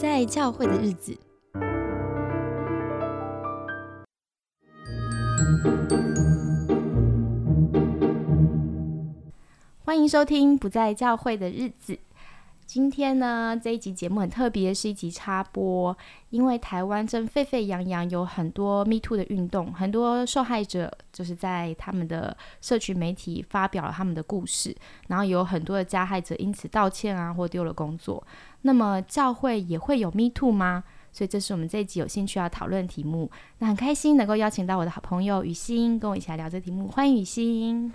在教会的日子。欢迎收听《不在教会的日子》。今天呢，这一集节目很特别，是一集插播。因为台湾正沸沸扬扬，有很多 Me Too 的运动，很多受害者就是在他们的社群媒体发表了他们的故事，然后有很多的加害者因此道歉啊，或丢了工作。那么教会也会有 Me Too 吗？所以这是我们这一集有兴趣要讨论的题目。那很开心能够邀请到我的好朋友雨欣，跟我一起来聊这题目。欢迎雨欣。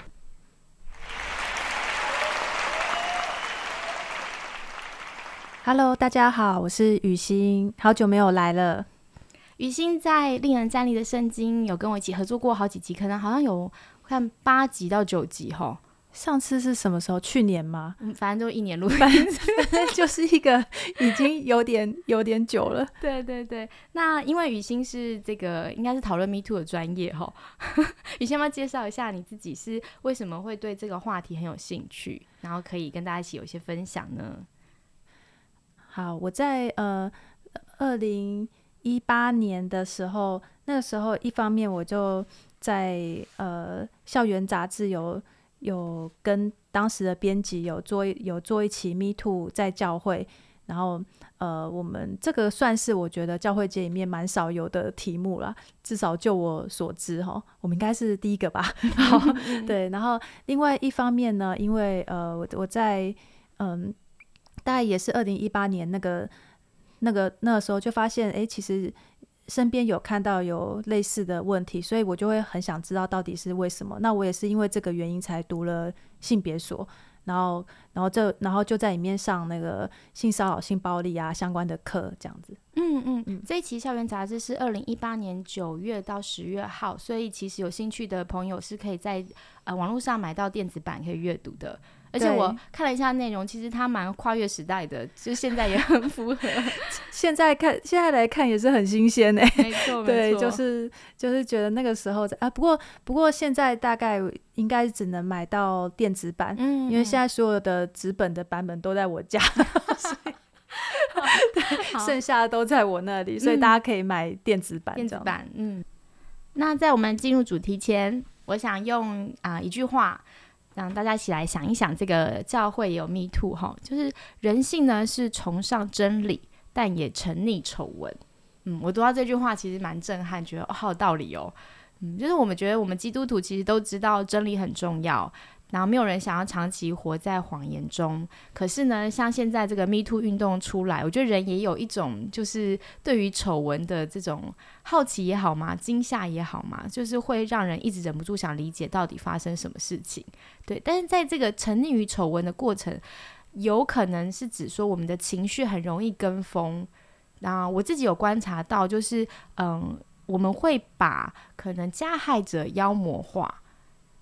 Hello，大家好，我是雨欣，好久没有来了。雨欣在《令人站立的圣经》有跟我一起合作过好几集，可能好像有看八集到九集哈。上次是什么时候？去年吗？嗯，反正就一年录，反正就是一个已经有点有点久了。对对对，那因为雨欣是这个应该是讨论 Me Too 的专业哈。雨欣要不要介绍一下你自己是为什么会对这个话题很有兴趣，然后可以跟大家一起有一些分享呢？好，我在呃二零一八年的时候，那个时候一方面我就在呃校园杂志有有跟当时的编辑有做有做一期 Me Too 在教会，然后呃我们这个算是我觉得教会界里面蛮少有的题目了，至少就我所知哈，我们应该是第一个吧。好，对，然后另外一方面呢，因为呃我我在嗯。大概也是二零一八年那个、那个、那个时候就发现，哎，其实身边有看到有类似的问题，所以我就会很想知道到底是为什么。那我也是因为这个原因才读了性别所，然后、然后这、然后就在里面上那个性骚扰、性暴力啊相关的课，这样子。嗯嗯嗯。这一期校园杂志是二零一八年九月到十月号，所以其实有兴趣的朋友是可以在呃网络上买到电子版可以阅读的。而且我看了一下内容，其实它蛮跨越时代的，就现在也很符合。现在看，现在来看也是很新鲜诶。没错，对，就是就是觉得那个时候啊，不过不过现在大概应该只能买到电子版，嗯，因为现在所有的纸本的版本都在我家，对，剩下的都在我那里，所以大家可以买电子版。电子版，嗯。那在我们进入主题前，我想用啊一句话。让大家一起来想一想，这个教会有 Me Too 哈，就是人性呢是崇尚真理，但也沉溺丑闻。嗯，我读到这句话其实蛮震撼，觉得哦好有道理哦。嗯，就是我们觉得我们基督徒其实都知道真理很重要。然后没有人想要长期活在谎言中，可是呢，像现在这个 Me Too 运动出来，我觉得人也有一种就是对于丑闻的这种好奇也好嘛，惊吓也好嘛，就是会让人一直忍不住想理解到底发生什么事情。对，但是在这个沉溺于丑闻的过程，有可能是指说我们的情绪很容易跟风。那我自己有观察到，就是嗯，我们会把可能加害者妖魔化。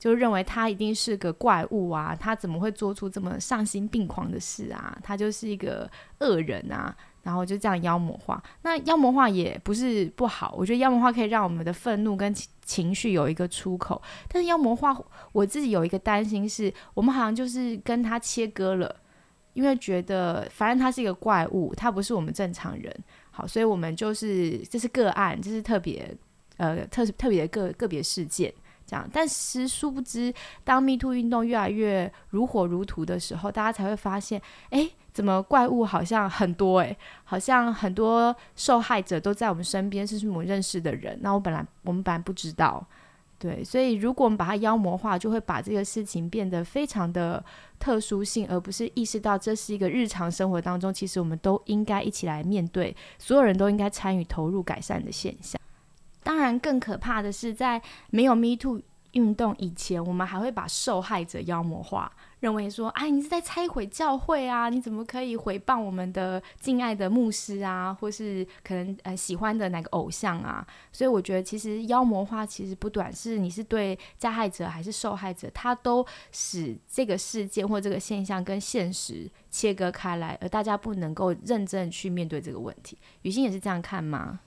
就认为他一定是个怪物啊，他怎么会做出这么丧心病狂的事啊？他就是一个恶人啊，然后就这样妖魔化。那妖魔化也不是不好，我觉得妖魔化可以让我们的愤怒跟情绪有一个出口。但是妖魔化，我自己有一个担心是，我们好像就是跟他切割了，因为觉得反正他是一个怪物，他不是我们正常人。好，所以我们就是这是个案，这是特别呃特特别的个个别事件。这样，但是殊不知，当 Me Too 运动越来越如火如荼的时候，大家才会发现，哎，怎么怪物好像很多？哎，好像很多受害者都在我们身边，是我们认识的人。那我本来我们本来不知道，对，所以如果我们把它妖魔化，就会把这个事情变得非常的特殊性，而不是意识到这是一个日常生活当中，其实我们都应该一起来面对，所有人都应该参与投入改善的现象。当然，更可怕的是，在没有 Me Too 运动以前，我们还会把受害者妖魔化，认为说：“哎，你是在拆毁教会啊？你怎么可以诽谤我们的敬爱的牧师啊？或是可能呃喜欢的哪个偶像啊？”所以我觉得，其实妖魔化其实不短是你是对加害者还是受害者，他都使这个事件或这个现象跟现实切割开来，而大家不能够认真去面对这个问题。雨欣也是这样看吗？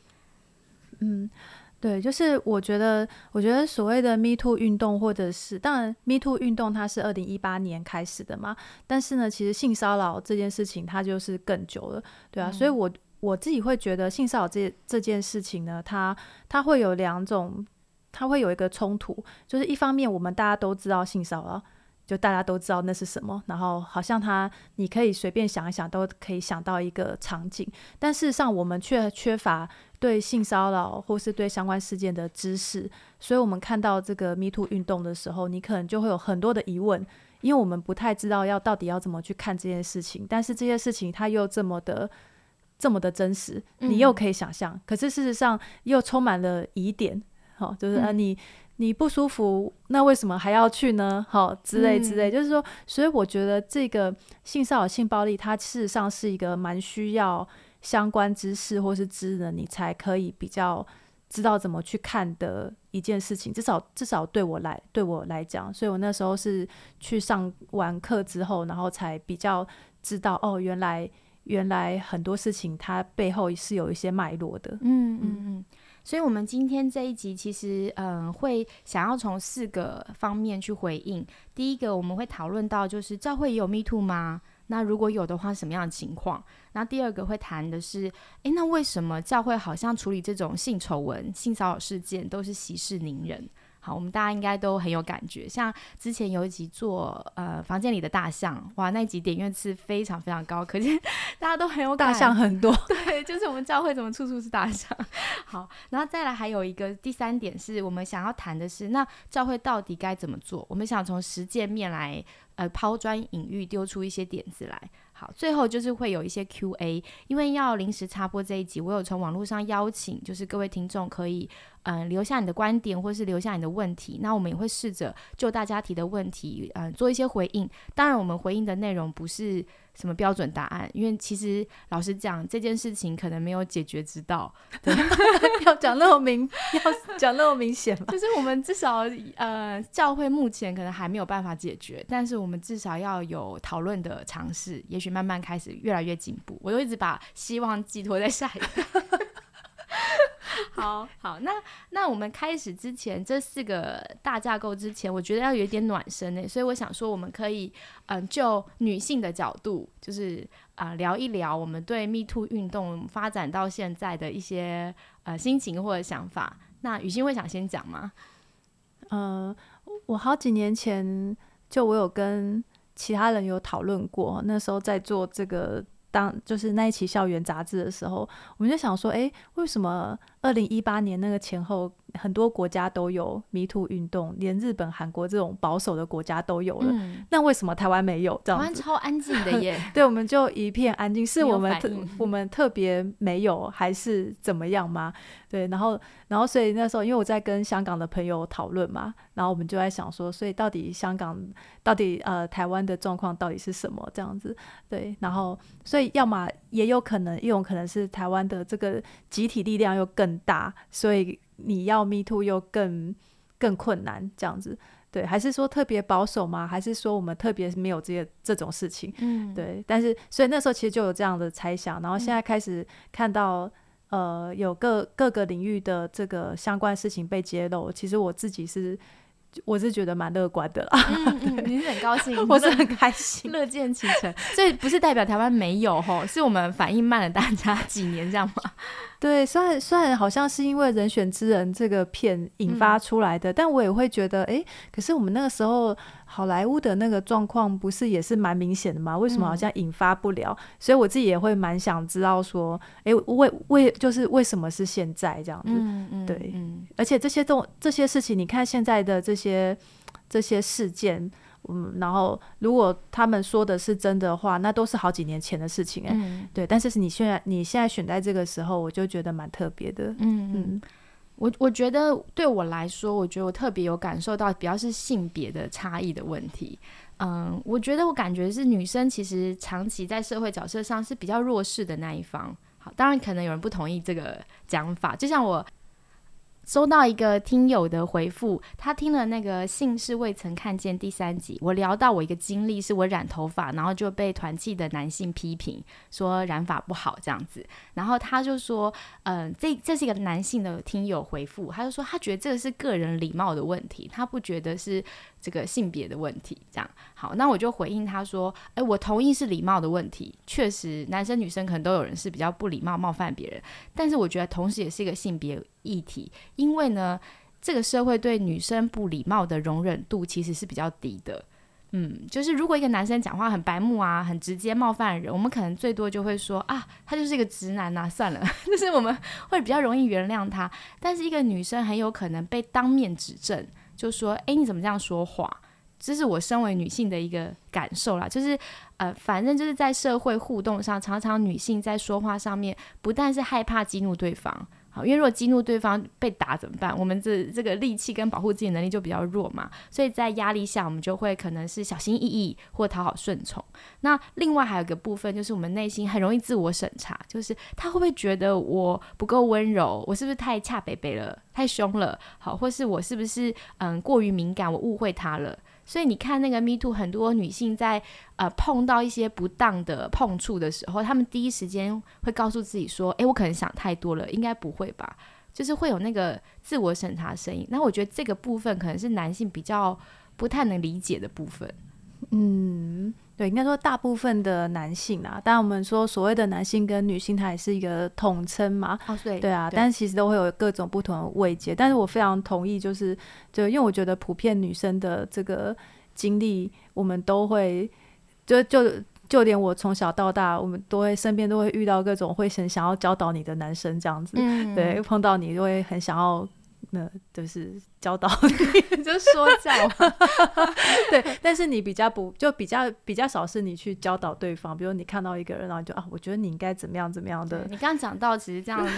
嗯。对，就是我觉得，我觉得所谓的 Me Too 运动，或者是当然 Me Too 运动，它是二零一八年开始的嘛。但是呢，其实性骚扰这件事情，它就是更久了，对啊。所以，我我自己会觉得性骚扰这这件事情呢，它它会有两种，它会有一个冲突，就是一方面我们大家都知道性骚扰。就大家都知道那是什么，然后好像他你可以随便想一想都可以想到一个场景，但事实上我们却缺乏对性骚扰或是对相关事件的知识，所以我们看到这个 Me Too 运动的时候，你可能就会有很多的疑问，因为我们不太知道要到底要怎么去看这件事情，但是这些事情它又这么的这么的真实，你又可以想象，可是事实上又充满了疑点，好，就是啊你。你不舒服，那为什么还要去呢？好，之类之类，就是说，所以我觉得这个性骚扰、性暴力，它事实上是一个蛮需要相关知识或是知能，你才可以比较知道怎么去看的一件事情。至少，至少对我来，对我来讲，所以我那时候是去上完课之后，然后才比较知道，哦，原来，原来很多事情它背后是有一些脉络的。嗯嗯嗯。所以，我们今天这一集其实，嗯，会想要从四个方面去回应。第一个，我们会讨论到，就是教会也有 Me Too 吗？那如果有的话，什么样的情况？那第二个会谈的是，诶，那为什么教会好像处理这种性丑闻、性骚扰事件都是息事宁人？好，我们大家应该都很有感觉。像之前有一集做呃房间里的大象，哇，那集点阅次非常非常高，可见 大家都很有大象很多。对，就是我们教会怎么处处是大象。好，然后再来还有一个第三点是我们想要谈的是，那教会到底该怎么做？我们想从实践面来呃抛砖引玉，丢出一些点子来。好，最后就是会有一些 Q&A，因为要临时插播这一集，我有从网络上邀请，就是各位听众可以嗯留下你的观点，或是留下你的问题，那我们也会试着就大家提的问题嗯做一些回应。当然，我们回应的内容不是。什么标准答案？因为其实老实讲，这件事情可能没有解决之道。要讲那么明，要讲那么明显吗？就是我们至少呃，教会目前可能还没有办法解决，但是我们至少要有讨论的尝试，也许慢慢开始越来越进步。我就一直把希望寄托在下一代。好好，那那我们开始之前，这四个大架构之前，我觉得要有一点暖身呢，所以我想说，我们可以嗯，就女性的角度，就是啊，聊一聊我们对 Me Too 运动发展到现在的一些呃心情或者想法。那雨欣会想先讲吗？呃，我好几年前就我有跟其他人有讨论过，那时候在做这个。当就是那一期校园杂志的时候，我们就想说，哎，为什么二零一八年那个前后，很多国家都有迷途运动，连日本、韩国这种保守的国家都有了，那为什么台湾没有？这样台湾超安静的耶。对，我们就一片安静，是我们特我们特别没有，还是怎么样吗？对，然后，然后，所以那时候，因为我在跟香港的朋友讨论嘛，然后我们就在想说，所以到底香港，到底呃台湾的状况到底是什么这样子？对，然后，所以要么也有可能，一种可能是台湾的这个集体力量又更大，所以你要 me too 又更更困难这样子，对，还是说特别保守吗？还是说我们特别没有这些这种事情？嗯，对，但是所以那时候其实就有这样的猜想，然后现在开始看到。呃，有各各个领域的这个相关事情被揭露，其实我自己是。我是觉得蛮乐观的啦，你是很高兴，我是很开心，乐见其成。所以不是代表台湾没有吼，是我们反应慢了大家 几年这样吗？对，虽然虽然好像是因为人选之人这个片引发出来的，但我也会觉得，哎，可是我们那个时候好莱坞的那个状况不是也是蛮明显的吗？为什么好像引发不了？所以我自己也会蛮想知道说，哎，为为就是为什么是现在这样子？嗯嗯，对，而且这些动这些事情，你看现在的这些。这些事件，嗯，然后如果他们说的是真的话，那都是好几年前的事情哎，对。但是是你现在你现在选在这个时候，我就觉得蛮特别的。嗯嗯，我我觉得对我来说，我觉得我特别有感受到，比较是性别的差异的问题。嗯，我觉得我感觉是女生其实长期在社会角色上是比较弱势的那一方。好，当然可能有人不同意这个讲法，就像我。收到一个听友的回复，他听了那个姓氏未曾看见第三集，我聊到我一个经历，是我染头发，然后就被团契的男性批评说染发不好这样子，然后他就说，嗯，这这是一个男性的听友回复，他就说他觉得这个是个人礼貌的问题，他不觉得是这个性别的问题。这样好，那我就回应他说，哎，我同意是礼貌的问题，确实男生女生可能都有人是比较不礼貌冒犯别人，但是我觉得同时也是一个性别议题。因为呢，这个社会对女生不礼貌的容忍度其实是比较低的。嗯，就是如果一个男生讲话很白目啊，很直接冒犯人，我们可能最多就会说啊，他就是一个直男呐，算了，就是我们会比较容易原谅他。但是一个女生很有可能被当面指正，就说，哎，你怎么这样说话？这是我身为女性的一个感受啦，就是呃，反正就是在社会互动上，常常女性在说话上面，不但是害怕激怒对方。因为如果激怒对方被打怎么办？我们这这个力气跟保护自己能力就比较弱嘛，所以在压力下，我们就会可能是小心翼翼或讨好顺从。那另外还有个部分，就是我们内心很容易自我审查，就是他会不会觉得我不够温柔？我是不是太恰北北了？太凶了？好，或是我是不是嗯过于敏感？我误会他了？所以你看那个 Me Too，很多女性在呃碰到一些不当的碰触的时候，她们第一时间会告诉自己说：“诶，我可能想太多了，应该不会吧？”就是会有那个自我审查声音。那我觉得这个部分可能是男性比较不太能理解的部分。嗯。对，应该说大部分的男性啊，当然我们说所谓的男性跟女性，它也是一个统称嘛。哦，对，对啊，但是其实都会有各种不同的慰藉。但是我非常同意，就是就因为我觉得普遍女生的这个经历，我们都会就就就连我从小到大，我们都会身边都会遇到各种会很想要教导你的男生这样子。嗯，对，碰到你就会很想要。那就是教导你，就说教，对。但是你比较不，就比较比较少是你去教导对方。比如你看到一个人，然后就啊，我觉得你应该怎么样怎么样的。你刚刚讲到，其实这样的，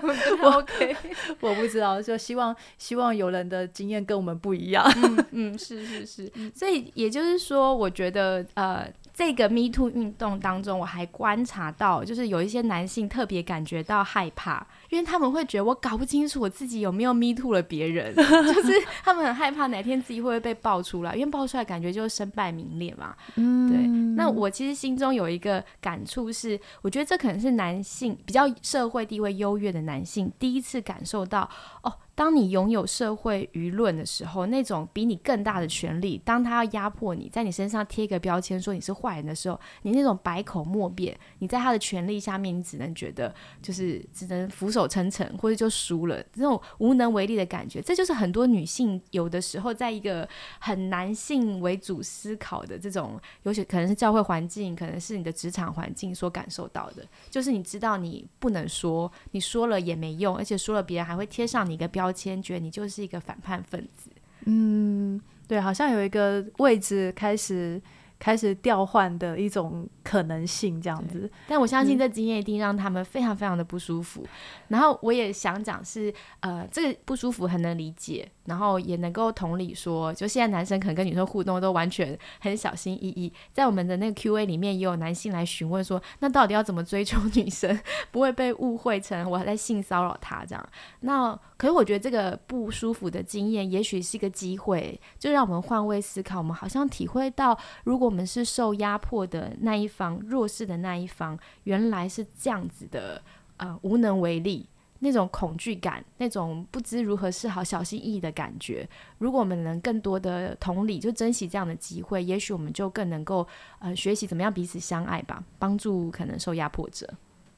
我 OK，我不知道，就希望希望有人的经验跟我们不一样。嗯嗯，是是是。所以也就是说，我觉得呃。这个 Me Too 运动当中，我还观察到，就是有一些男性特别感觉到害怕，因为他们会觉得我搞不清楚我自己有没有 Me Too 了别人，就是他们很害怕哪天自己会不会被爆出来，因为爆出来感觉就是身败名裂嘛。嗯，对。那我其实心中有一个感触是，我觉得这可能是男性比较社会地位优越的男性第一次感受到哦。当你拥有社会舆论的时候，那种比你更大的权利，当他要压迫你，在你身上贴一个标签说你是坏人的时候，你那种百口莫辩，你在他的权利下面，你只能觉得就是只能俯首称臣，或者就输了，这种无能为力的感觉，这就是很多女性有的时候在一个很男性为主思考的这种，尤其可能是教会环境，可能是你的职场环境所感受到的，就是你知道你不能说，你说了也没用，而且说了别人还会贴上你一个。标签，觉得你就是一个反叛分子。嗯，对，好像有一个位置开始。开始调换的一种可能性，这样子。但我相信这经验一定让他们非常非常的不舒服。然后我也想讲是，呃，这个不舒服很能理解，然后也能够同理说，就现在男生可能跟女生互动都完全很小心翼翼。在我们的那个 Q&A 里面，也有男性来询问说，那到底要怎么追求女生，不会被误会成我在性骚扰她这样？那可是我觉得这个不舒服的经验，也许是一个机会，就让我们换位思考。我们好像体会到，如果我们是受压迫的那一方，弱势的那一方，原来是这样子的，呃，无能为力，那种恐惧感，那种不知如何是好、小心翼翼的感觉。如果我们能更多的同理，就珍惜这样的机会，也许我们就更能够呃学习怎么样彼此相爱吧，帮助可能受压迫者。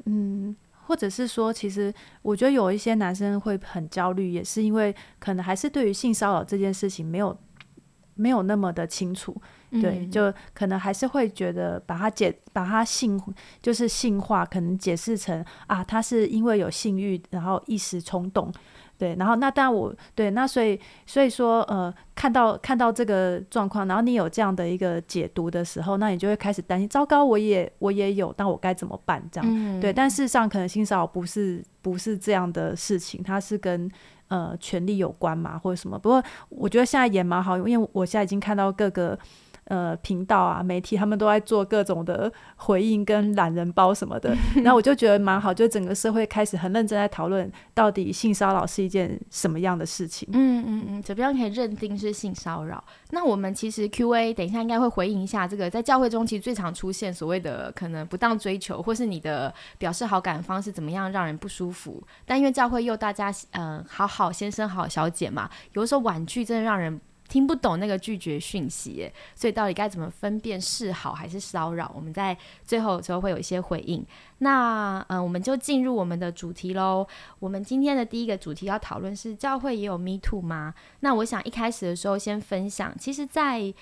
嗯，或者是说，其实我觉得有一些男生会很焦虑，也是因为可能还是对于性骚扰这件事情没有没有那么的清楚。对，就可能还是会觉得把它解，把它性就是性化，可能解释成啊，他是因为有性欲，然后一时冲动，对，然后那当然我对，那所以所以说呃，看到看到这个状况，然后你有这样的一个解读的时候，那你就会开始担心，糟糕，我也我也有，那我该怎么办？这样，对，但事实上可能性骚扰不是不是这样的事情，它是跟呃权利有关嘛，或者什么。不过我觉得现在也蛮好，因为我现在已经看到各个。呃频道啊、媒体，他们都在做各种的回应跟懒人包什么的。然后我就觉得蛮好，就整个社会开始很认真在讨论，到底性骚扰是一件什么样的事情。嗯嗯嗯，怎么样可以认定是性骚扰？那我们其实 Q&A 等一下应该会回应一下这个，在教会中其实最常出现所谓的可能不当追求，或是你的表示好感方式怎么样让人不舒服。但因为教会又大家嗯好好先生好小姐嘛，有的时候婉拒真的让人听不懂那个拒绝讯息，所以到底该怎么分辨是好还是骚扰？我们在最后时候会有一些回应。那嗯，我们就进入我们的主题喽。我们今天的第一个主题要讨论是教会也有 Me Too 吗？那我想一开始的时候先分享，其实，在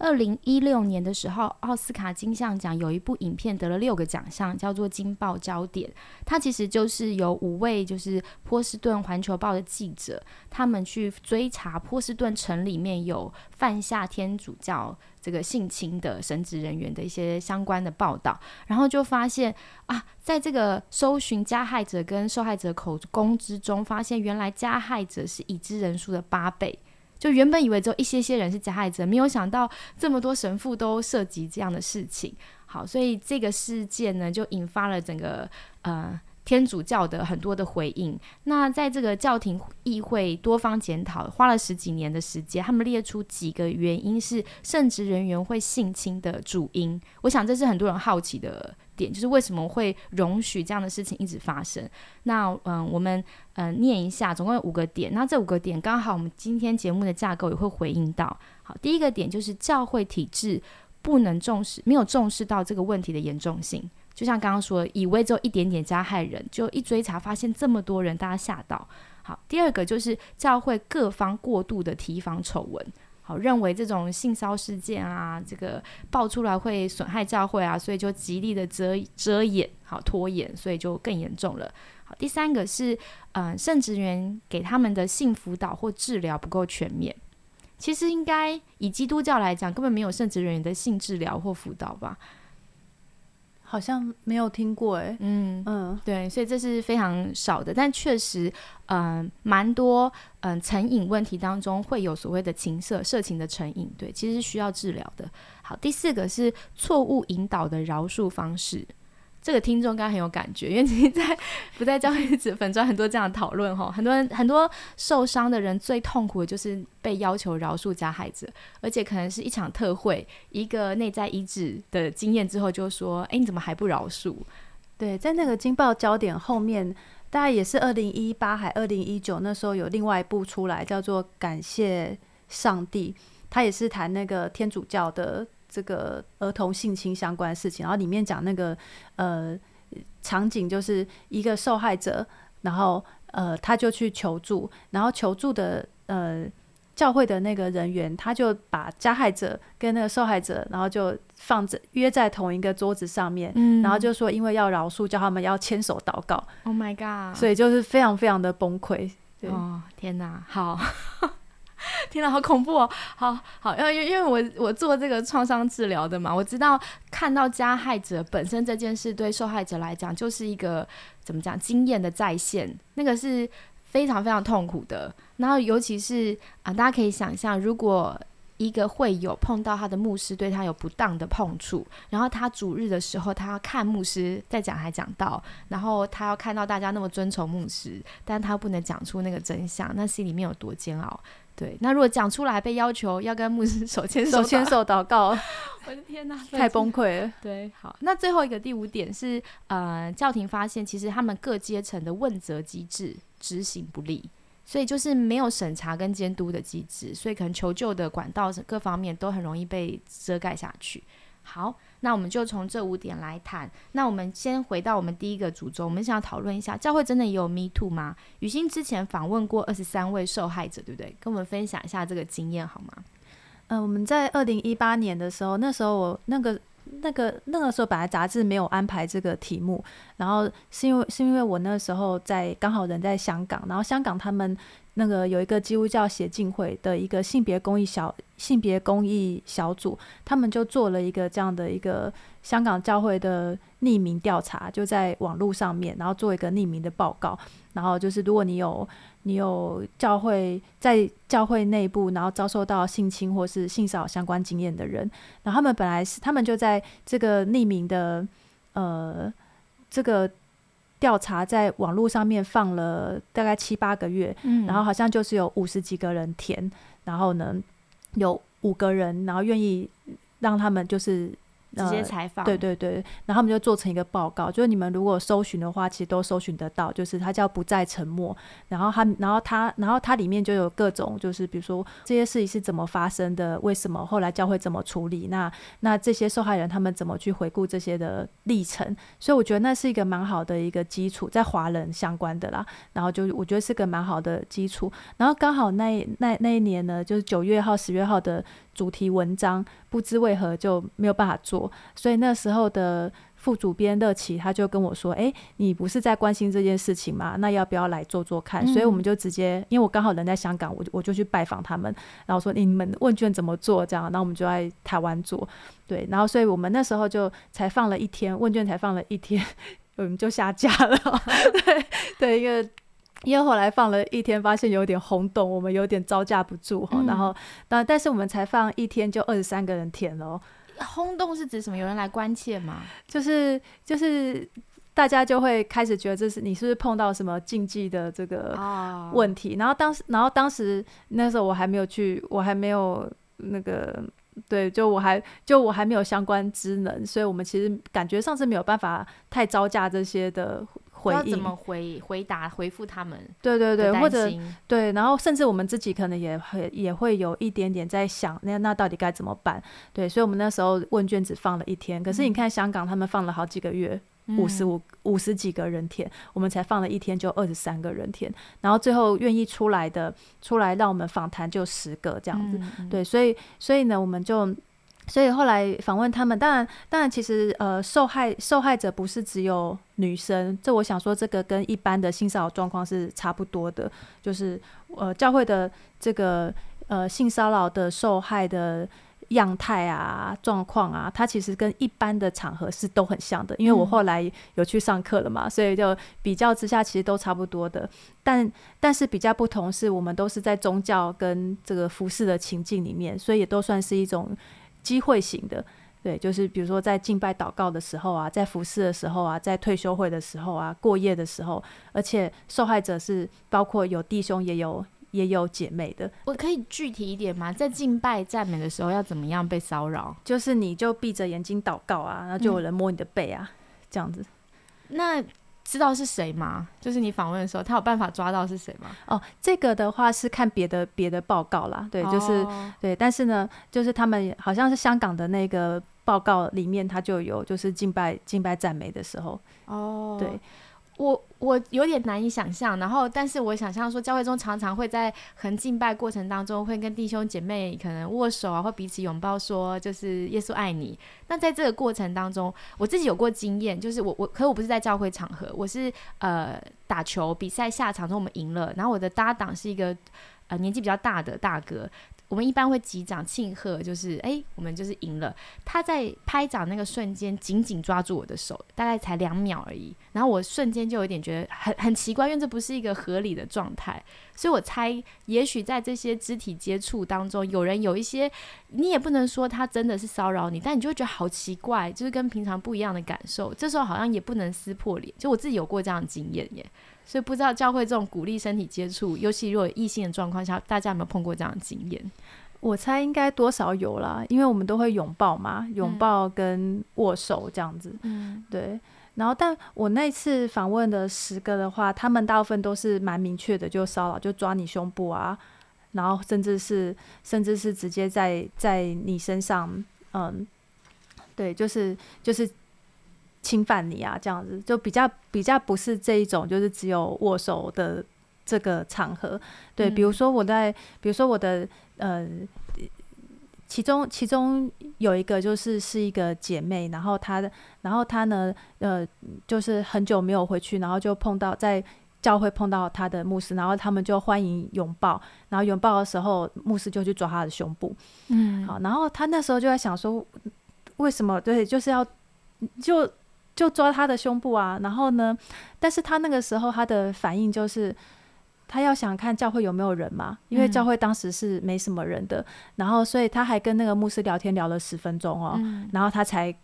二零一六年的时候，奥斯卡金像奖有一部影片得了六个奖项，叫做《金爆焦点》。它其实就是由五位就是波士顿环球报的记者，他们去追查波士顿城里面有犯下天主教这个性侵的神职人员的一些相关的报道，然后就发现啊，在这个搜寻加害者跟受害者口供之中，发现原来加害者是已知人数的八倍。就原本以为只有一些些人是加害者，没有想到这么多神父都涉及这样的事情。好，所以这个事件呢，就引发了整个呃天主教的很多的回应。那在这个教廷议会多方检讨，花了十几年的时间，他们列出几个原因是圣职人员会性侵的主因。我想这是很多人好奇的。点就是为什么会容许这样的事情一直发生？那嗯，我们嗯念一下，总共有五个点。那这五个点刚好我们今天节目的架构也会回应到。好，第一个点就是教会体制不能重视，没有重视到这个问题的严重性。就像刚刚说，以为只有一点点加害人，就一追查发现这么多人，大家吓到。好，第二个就是教会各方过度的提防丑闻。认为这种性骚事件啊，这个爆出来会损害教会啊，所以就极力的遮遮掩，好拖延，所以就更严重了。好，第三个是，嗯，圣职员给他们的性辅导或治疗不够全面。其实应该以基督教来讲，根本没有圣职人员的性治疗或辅导吧。好像没有听过哎，嗯嗯，对，所以这是非常少的，但确实，嗯，蛮多，嗯，成瘾问题当中会有所谓的情色、色情的成瘾，对，其实是需要治疗的。好，第四个是错误引导的饶恕方式。这个听众应该很有感觉，因为其实在不在教育子粉专很多这样的讨论哈，很多人很多受伤的人最痛苦的就是被要求饶恕加害者，而且可能是一场特会，一个内在医治的经验之后就说，哎，你怎么还不饶恕？对，在那个惊爆焦点后面，大概也是二零一八还二零一九那时候有另外一部出来，叫做《感谢上帝》，他也是谈那个天主教的。这个儿童性侵相关的事情，然后里面讲那个呃场景，就是一个受害者，然后呃他就去求助，然后求助的呃教会的那个人员，他就把加害者跟那个受害者，然后就放着约在同一个桌子上面，然后就说因为要饶恕，叫他们要牵手祷告。Oh my god！所以就是非常非常的崩溃。哦天哪，好。天哪，好恐怖哦！好好，因为因为我我做这个创伤治疗的嘛，我知道看到加害者本身这件事，对受害者来讲就是一个怎么讲经验的再现，那个是非常非常痛苦的。然后尤其是啊，大家可以想象，如果一个会有碰到他的牧师对他有不当的碰触，然后他主日的时候，他要看牧师在讲台讲道，然后他要看到大家那么尊崇牧师，但他不能讲出那个真相，那心里面有多煎熬？对，那如果讲出来被要求要跟牧师手牵手手牵手祷告，我的天哪，太崩溃了。对，好，那最后一个第五点是，呃，教廷发现其实他们各阶层的问责机制执行不力，所以就是没有审查跟监督的机制，所以可能求救的管道各方面都很容易被遮盖下去。好。那我们就从这五点来谈。那我们先回到我们第一个主轴，我们想要讨论一下，教会真的也有 Me Too 吗？雨欣之前访问过二十三位受害者，对不对？跟我们分享一下这个经验好吗？嗯，我们在二零一八年的时候，那时候我那个那个那个时候本来杂志没有安排这个题目，然后是因为是因为我那时候在刚好人在香港，然后香港他们。那个有一个基督教协进会的一个性别公益小性别公益小组，他们就做了一个这样的一个香港教会的匿名调查，就在网络上面，然后做一个匿名的报告，然后就是如果你有你有教会在教会内部，然后遭受到性侵或是性骚扰相关经验的人，然后他们本来是他们就在这个匿名的呃这个。调查在网络上面放了大概七八个月，嗯。然后好像就是有五十几个人填，然后呢有五个人，然后愿意让他们就是直接呃采访，对对对，然后他们就做成一个报告，就是你们如果搜寻的话，其实都搜寻得到，就是它叫不再沉默。然后它，然后它，然后它里面就有各种，就是比如说这些事情是怎么发生的，为什么后来教会怎么处理，那那这些受害人他们怎么去回顾这些的历程。所以我觉得那是一个蛮好的一个基础，在华人相关的啦。然后就我觉得是个蛮好的基础。然后刚好那那那一年呢，就是九月号、十月号的主题文章，不知为何就没有办法做，所以那时候的副主编乐琪他就跟我说：“哎、你不是在关心这件事情吗？那要不要来做做看？”所以我们就直接，因为我刚好人在香港，我就我就去拜访他们，然后说：“你们问卷怎么做？”这样，然后我们就在台湾做，对，然后所以我们那时候就才放了一天，问卷才放了一天，我们就下架了，对对，因为。因为后来放了一天，发现有点轰动，我们有点招架不住哈。嗯然后，但但是我们才放一天，就二十三个人填了哦。轰动是指什么？有人来关切吗？就是就是大家就会开始觉得这是你是不是碰到什么禁忌的这个哦问题，然后当时然后当时那时候我还没有去，我还没有那个。对，就我还就我还没有相关职能，所以我们其实感觉上是没有办法太招架这些的回应。要怎么回回答回复他们对对对，或者对，然后甚至我们自己可能也会也会有一点点在想，那那到底该怎么办？对，所以我们那时候问卷只放了一天，可是你看香港他们放了好几个月，五十五五十几个人填，我们才放了一天就二十三个人填，然后最后愿意出来的出来让我们访谈就十个这这样子。嗯、对，所以所以呢，我们就。所以后来访问他们，当然，当然，其实呃，受害受害者不是只有女生，这我想说，这个跟一般的性骚扰状况是差不多的，就是呃，教会的这个呃性骚扰的受害的样态啊、状况啊，它其实跟一般的场合是都很像的。因为我嗯后来有去上课了嘛，所以就比较之下，其实都差不多的。但但是比较不同是，我们都是在宗教跟这个服饰的情境里面，所以也都算是一种机会型的。对，就是比如说在敬拜祷告的时候啊，在服侍的时候啊，在退休会的时候啊，过夜的时候，而且受害者是包括有弟兄也有也有姐妹的，我可以具体一点吗？在敬拜赞美的时候要怎么样被骚扰？就是你就闭着眼睛祷告啊，然后就有人摸你的背啊，这样子。那知道是谁吗？就是你访问的时候，他有办法抓到是谁吗？哦，这个的话是看别的别的报告啦，对，就是、哦对，但是呢，就是他们好像是香港的那个报告里面，他就有就是敬拜敬拜赞美的时候，哦，对。我我有点难以想象，然后但是我想象说，教会中常常会在很敬拜过程当中，会跟弟兄姐妹可能握手啊，或彼此拥抱，说就是耶稣爱你。那在这个过程当中，我自己有过经验，就是我我可我不是在教会场合，我是呃打球比赛下场中我们赢了，然后我的搭档是一个呃年纪比较大的大哥。我们一般会击掌庆贺，就是哎、我们就是赢了。他在拍掌那个瞬间，紧紧抓住我的手，大概才两秒而已。然后我瞬间就有点觉得很很奇怪，因为这不是一个合理的状态。所以我猜，也许在这些肢体接触当中，有人有一些，你也不能说他真的是骚扰你，但你就会觉得好奇怪，就是跟平常不一样的感受。这时候好像也不能撕破脸，就我自己有过这样的经验耶。所以不知道教会这种鼓励身体接触，尤其如果有异性的状况下，大家有没有碰过这样的经验？我猜应该多少有啦，因为我们都会拥抱嘛，拥嗯抱跟握手这样子，嗯对。然后，但我那次访问的十个的话，他们大部分都是蛮明确的，就骚扰，就抓你胸部啊，然后甚至是甚至是直接在在你身上，嗯，对，就是就是侵犯你啊，这样子就比较比较不是这一种，就是只有握手的这个场合。对，比如嗯说我在，比如说我的呃，其中其中有一个就是是一个姐妹，然后她的，然后她呢，呃，就是很久没有回去，然后就碰到在教会碰到她的牧师，然后他们就欢迎拥抱，然后拥抱的时候，牧师就去抓他的胸部，嗯，好，然后他那时候就在想说，为什么对，就是要就就抓他的胸部啊，然后呢，但是他那个时候他的反应就是。他要想看教会有没有人嘛，因为嗯教会当时是没什么人的，然后所以他还跟那个牧师聊天聊了十分钟哦，嗯然后他才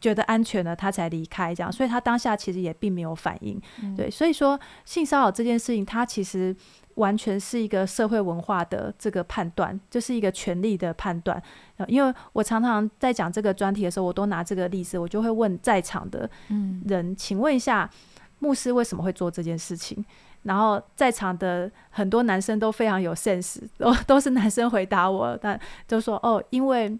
觉得安全了，他才离开这样，所以他当下其实也并没有反应。嗯对，所以说性骚扰这件事情，他其实完全是一个社会文化的这个判断，就是一个权力的判断。呃因为我常常在讲这个专题的时候，我都拿这个例子，我就会问在场的嗯人，请问一下，牧师为什么会做这件事情？然后在场的很多男生都非常有 sense，都都是男生回答我，但就说哦，因为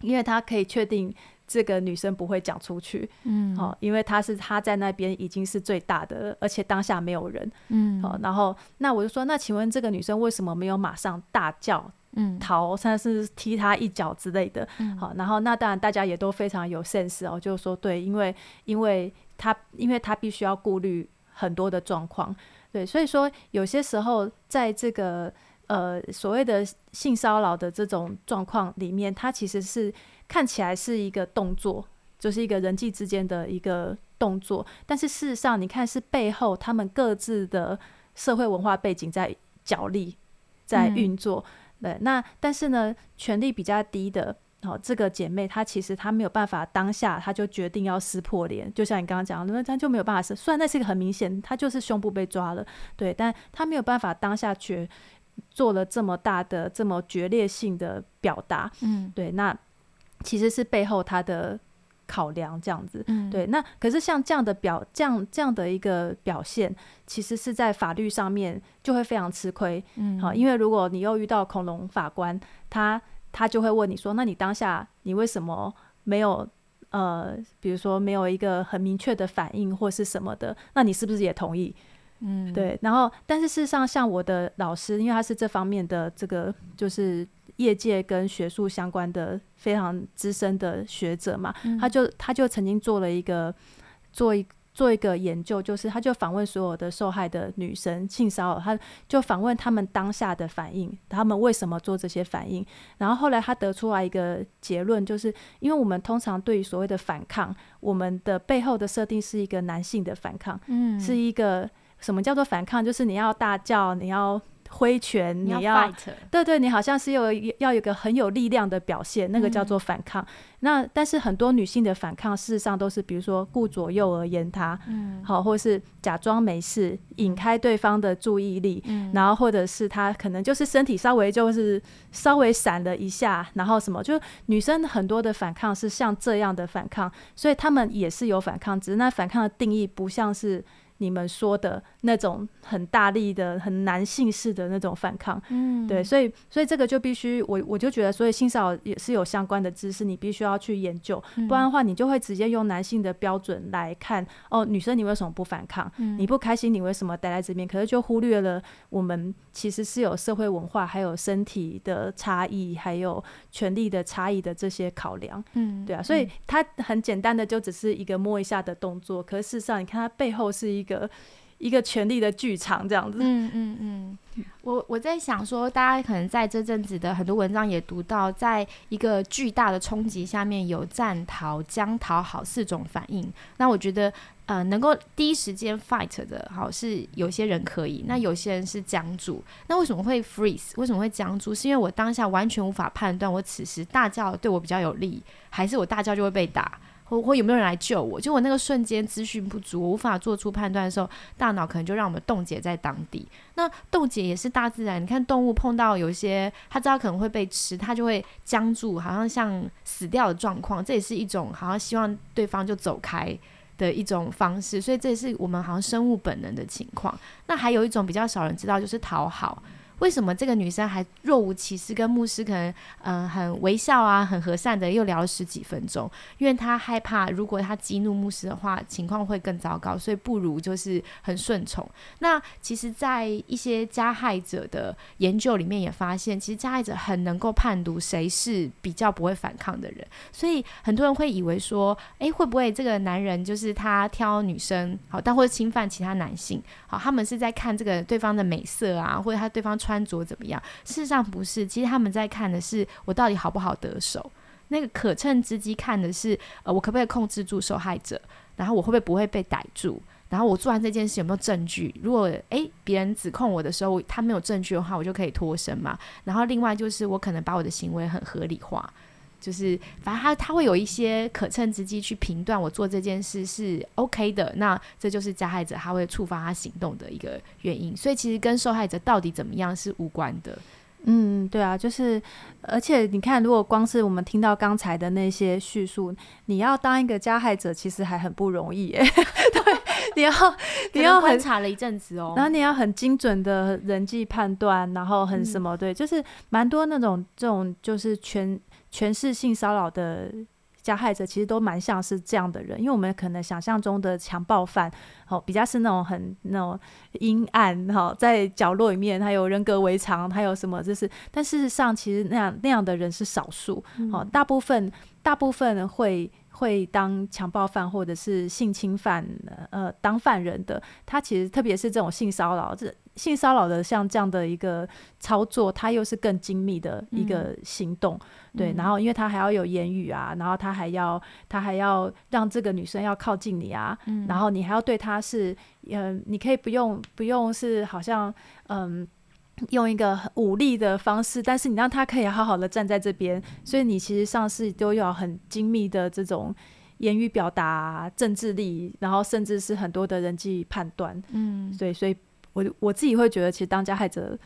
因为他可以确定这个女生不会讲出去，嗯。哦，因为她是她在那边已经是最大的，而且当下没有人，嗯。哦，然后那我就说，那请问这个女生为什么没有马上大叫嗯。逃，甚至是踢他一脚之类的？嗯。好，然后那当然大家也都非常有 sense 哦，就是说对，因为因为他因为他必须要顾虑很多的状况，对，所以说有些时候在这个呃所谓的性骚扰的这种状况里面，它其实是看起来是一个动作，就是一个人际之间的一个动作，但是事实上你看是背后他们各自的社会文化背景在角力，在嗯运作。对，那但是呢，权力比较低的。哦，这个姐妹她其实她没有办法当下，她就决定要撕破脸，就像你刚刚讲的，那她就没有办法撕。虽然那是一个很明显，她就是胸部被抓了，对，但她没有办法当下决做了这么大的、这么决裂性的表达，嗯对，那其实是背后他的考量这样子。嗯对，那可是像这样的表，这样这样的一个表现，其实是在法律上面就会非常吃亏。嗯好，因为如果你又遇到恐龙法官，他他就会问你说，那你当下你为什么没有呃，比如说没有一个很明确的反应或是什么的？那你是不是也同意？嗯对，然后但是事实上，像我的老师，因为他是这方面的这个就是业界跟学术相关的非常资深的学者嘛，嗯。他就他就曾经做了一个做一做一个研究，就是他就访问所有的受害的女生性骚扰，他就访问他们当下的反应，他们为什么做这些反应，然后后来他得出来一个结论，就是因为我们通常对于所谓的反抗，我们的背后的设定是一个男性的反抗，嗯。是一个什么叫做反抗？就是你要大叫，你要挥拳，你要对对，你好像是有要有一个很有力量的表现，那个叫嗯。做反抗。那但是很多女性的反抗，事实上都是比如说顾左右而言他，嗯。好，或是假装没事，引开对方的注意力，嗯。然后或者是她可能就是身体稍微就是稍微闪了一下，然后什么，就女生很多的反抗是像这样的反抗，所以她们也是有反抗，只是那反抗的定义不像是你们说的那种很大力的、很男性式的那种反抗。嗯对，所以所以这个就必须我我就觉得，所以性骚扰也是有相关的知识，你必须要去研究，嗯不然的话，你就会直接用男性的标准来看，哦，女生你为什么不反抗？嗯你不开心，你为什么待在这边？可是就忽略了我们其实是有社会文化，还有身体的差异，还有权力的差异的这些考量。嗯对啊，所以它很简单的就只是一个摸一下的动作，可是事实上你看它背后是一一个一个权力的剧场这样子。嗯嗯嗯，我我在想说，大家可能在这阵子的很多文章也读到，在一个巨大的冲击下面，有战逃、将讨好四种反应。那我觉得，呃，能够第一时间 fight 的，好是有些人可以，那有些人是僵住。那为什么会 freeze？为什么会僵住？是因为我当下完全无法判断，我此时大叫对我比较有利，还是我大叫就会被打？或或有没有人来救我？就我那个瞬间资讯不足，无法做出判断的时候，大脑可能就让我们冻结在当地。那冻结也是大自然，你看动物碰到有一些它知道可能会被吃，它就会僵住，好像像死掉的状况，这也是一种好像希望对方就走开。的一种方式，所以这也是我们好像生物本能的情况。那还有一种比较少人知道，就是讨好。为什么这个女生还若无其事跟牧师可能嗯很微笑啊，很和善的又聊了十几分钟？因为她害怕如果她激怒牧师的话，情况会更糟糕，所以不如就是很顺从。那其实，在一些加害者的研究里面也发现，其实加害者很能够判读谁是比较不会反抗的人，所以很多人会以为说，诶，会不会这个男人就是他挑女生好，但或者侵犯其他男性好，他们是在看这个对方的美色啊，或者他对方穿着怎么样？事实上不是，其实他们在看的是我到底好不好得手。那个可乘之机看的是，呃，我可不可以控制住受害者，然后我会不会不会被逮住。然后我做完这件事有没有证据？如果诶别人指控我的时候，他没有证据的话，我就可以脱身嘛。然后另外就是我可能把我的行为很合理化，就是反正他他会有一些可乘之机去评断我做这件事是 OK 的。那这就是加害者他会触发他行动的一个原因。所以其实跟受害者到底怎么样是无关的。嗯，对啊，就是，而且你看，如果光是我们听到刚才的那些叙述，你要当一个加害者，其实还很不容易。对，你要你要观察了一阵子哦，然后你要很精准的人际判断，然后很什么，对，就是蛮多那种这种就是全全是性骚扰的。加害者其实都蛮像是这样的人，因为我们可能想象中的强暴犯，哦，比较是那种很那种阴暗哈，在角落里面，他有人格围藏，他有什么，就是，但事实上，其实那样那样的人是少数，哦，大部分大部分会会当强暴犯或者是性侵犯，呃，当犯人的，他其实特别是这种性骚扰这。性骚扰的像这样的一个操作，它又是更精密的一个行动，对。然后，因为他还要有言语啊，然后他还要他还要让这个女生要靠近你啊，然后你还要对他是，嗯，你可以不用不用是好像嗯用一个武力的方式，但是你让他可以好好的站在这边，所以你其实上是都要很精密的这种言语表达、政治力，然后甚至是很多的人际判断，嗯，对，所以。我我自己会觉得，其实当加害者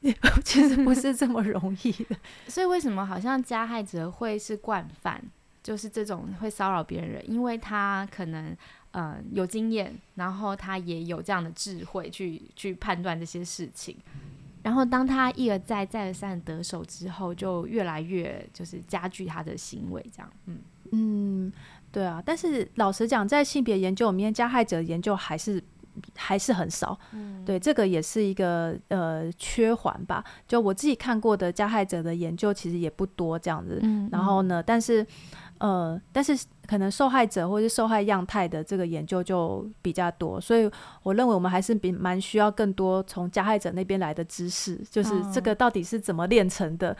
其实不是这么容易的。所以为什么好像加害者会是惯犯，就是这种会骚扰别人人，因为他可能呃有经验，然后他也有这样的智慧去去判断这些事情。然后当他一而再再而三得手之后，就越来越就是加剧他的行为，这样。嗯嗯，对啊。但是老实讲，在性别研究里面，加害者研究还是。还是很少，对这个也是一个呃缺环吧。就我自己看过的加害者的研究，其实也不多这样子。然后呢，但是呃，但是可能受害者或是受害样态的这个研究就比较多，所以我认为我们还是比蛮需要更多从加害者那边来的知识，就是这个到底是怎么炼成的。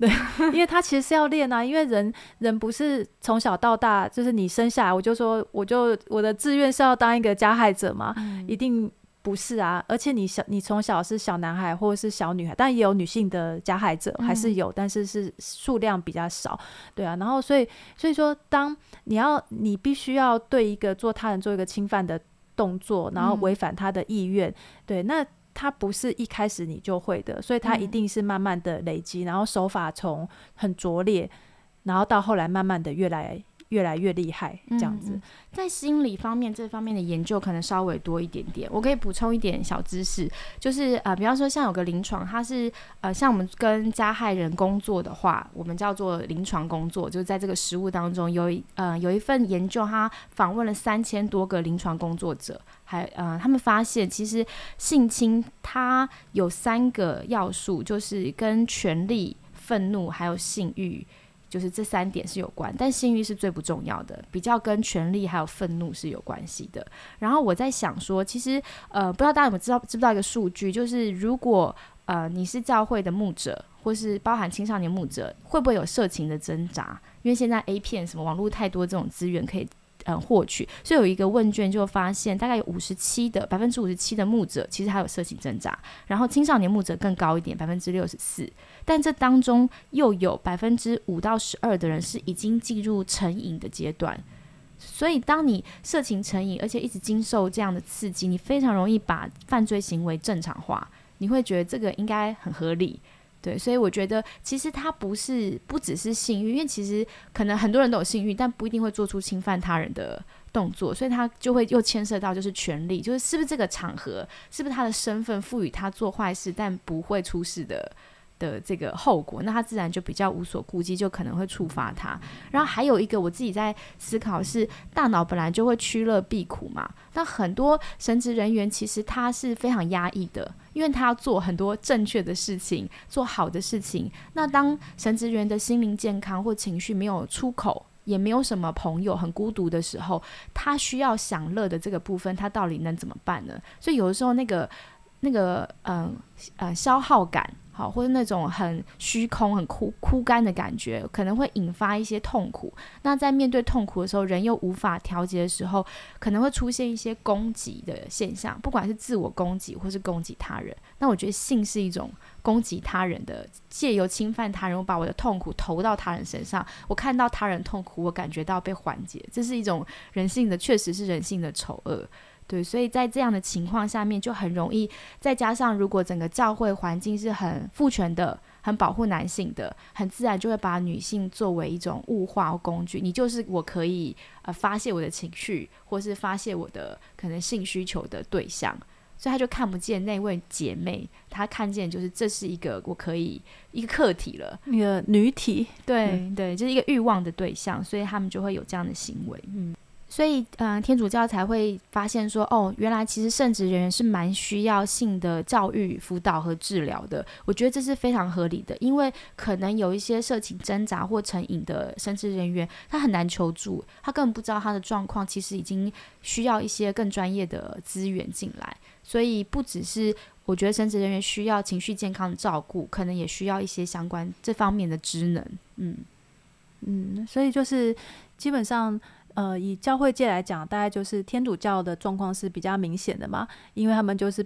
对，因为他其实是要练啊，因为人人不是从小到大，就是你生下来我就说，我就我的志愿是要当一个加害者嘛，一定不是啊。而且你小你从小是小男孩或者是小女孩，但也有女性的加害者还是有，但是是数量比较少，对啊。然后所以所以说，当你要你必须要对一个做他人做一个侵犯的动作，然后违反他的意愿，对那。它不是一开始你就会的，所以它一定是慢慢的累积，然后手法从很拙劣，然后到后来慢慢的越来越来越厉害，这样子。在心理方面这方面的研究可能稍微多一点点，我可以补充一点小知识，就是呃，比方说像有个临床，它是呃，像我们跟加害人工作的话，我们叫做临床工作，就是在这个实务当中有一呃有一份研究，他访问了三千多个临床工作者。还呃，他们发现其实性侵它有三个要素，就是跟权力、愤怒还有性欲，就是这三点是有关。但性欲是最不重要的，比较跟权力还有愤怒是有关系的。然后我在想说，其实呃，不知道大家有没有知道知不知道一个数据，就是如果呃你是教会的牧者，或是包含青少年牧者，会不会有色情的挣扎？因为现在 A 片什么网络太多这种资源可以。嗯，获取，所以有一个问卷就发现，大概有五十七的百分之五十七的牧者其实还有色情挣扎，然后青少年牧者更高一点，百分之六十四，但这当中又有百分之五到十二的人是已经进入成瘾的阶段，所以当你色情成瘾，而且一直经受这样的刺激，你非常容易把犯罪行为正常化，你会觉得这个应该很合理。对，所以我觉得其实他不是不只是性欲，因为其实可能很多人都有性欲，但不一定会做出侵犯他人的动作，所以他就会又牵涉到就是权利，就是是不是这个场合，是不是他的身份赋予他做坏事但不会出事的的这个后果，那他自然就比较无所顾忌，就可能会触发他。然后还有一个我自己在思考是，大脑本来就会趋乐避苦嘛，那很多神职人员其实他是非常压抑的，因为他要做很多正确的事情，做好的事情。那当神职员的心灵健康或情绪没有出口。也没有什么朋友，很孤独的时候，他需要享乐的这个部分，他到底能怎么办呢？所以有的时候，那个那个，嗯呃，消耗感。好，或者那种很虚空、很枯枯干的感觉，可能会引发一些痛苦。那在面对痛苦的时候，人又无法调节的时候，可能会出现一些攻击的现象，不管是自我攻击或是攻击他人。那我觉得性是一种攻击他人的，借由侵犯他人，我把我的痛苦投到他人身上，我看到他人痛苦，我感觉到被缓解，这是一种人性的，确实是人性的丑恶。对，所以在这样的情况下面，就很容易。再加上，如果整个教会环境是很父权的、很保护男性的，很自然就会把女性作为一种物化工具。你就是我可以呃发泄我的情绪，或是发泄我的可能性需求的对象。所以他就看不见那位姐妹，他看见就是这是一个我可以一个客体了，一个女体。对对，就是一个欲望的对象，所以他们就会有这样的行为。嗯。所以，嗯，天主教才会发现说，哦，原来其实圣职人员是蛮需要性的教育、辅导和治疗的。我觉得这是非常合理的，因为可能有一些色情挣扎或成瘾的圣职人员，他很难求助，他根本不知道他的状况，其实已经需要一些更专业的资源进来。所以，不只是我觉得圣职人员需要情绪健康的照顾，可能也需要一些相关这方面的职能。嗯嗯，所以就是基本上。呃，以教会界来讲，大概就是天主教的状况是比较明显的嘛，因为他们就是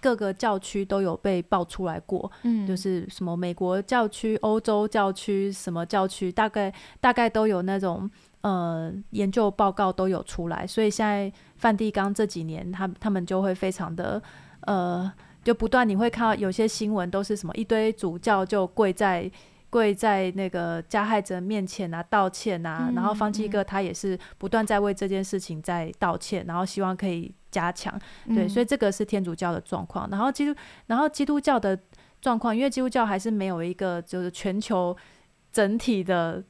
各个教区都有被爆出来过，嗯，就是什么美国教区、欧洲教区、什么教区，大概大概都有那种呃研究报告都有出来，所以现在梵蒂冈这几年，他他们就会非常的呃，就不断你会看到有些新闻都是什么一堆主教就跪在。跪在那个加害者面前啊，道歉啊，然后方基哥他也是不断在为这件事情在道歉，然后希望可以加强。对，所以这个是天主教的状况。然后基督，然后基督教的状况，因为基督教还是没有一个就是全球整体的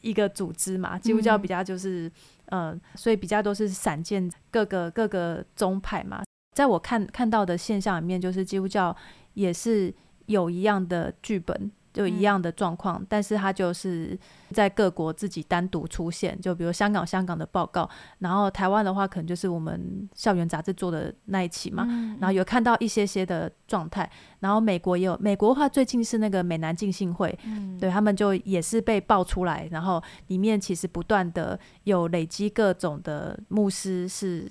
一个组织嘛，基督教比较就是嗯，所以比较都是散见各个各个宗派嘛。在我看看到的现象里面，就是基督教也是有一样的剧本。就一样的状况，但是他就是在各国自己单独出现，就比如香港香港的报告，然后台湾的话，可能就是我们校园杂志做的那一期嘛，然后有看到一些些的状态，然后美国也有，美国的话最近是那个美南浸信会，对他们就也是被爆出来，然后里面其实不断的有累积各种的牧师是。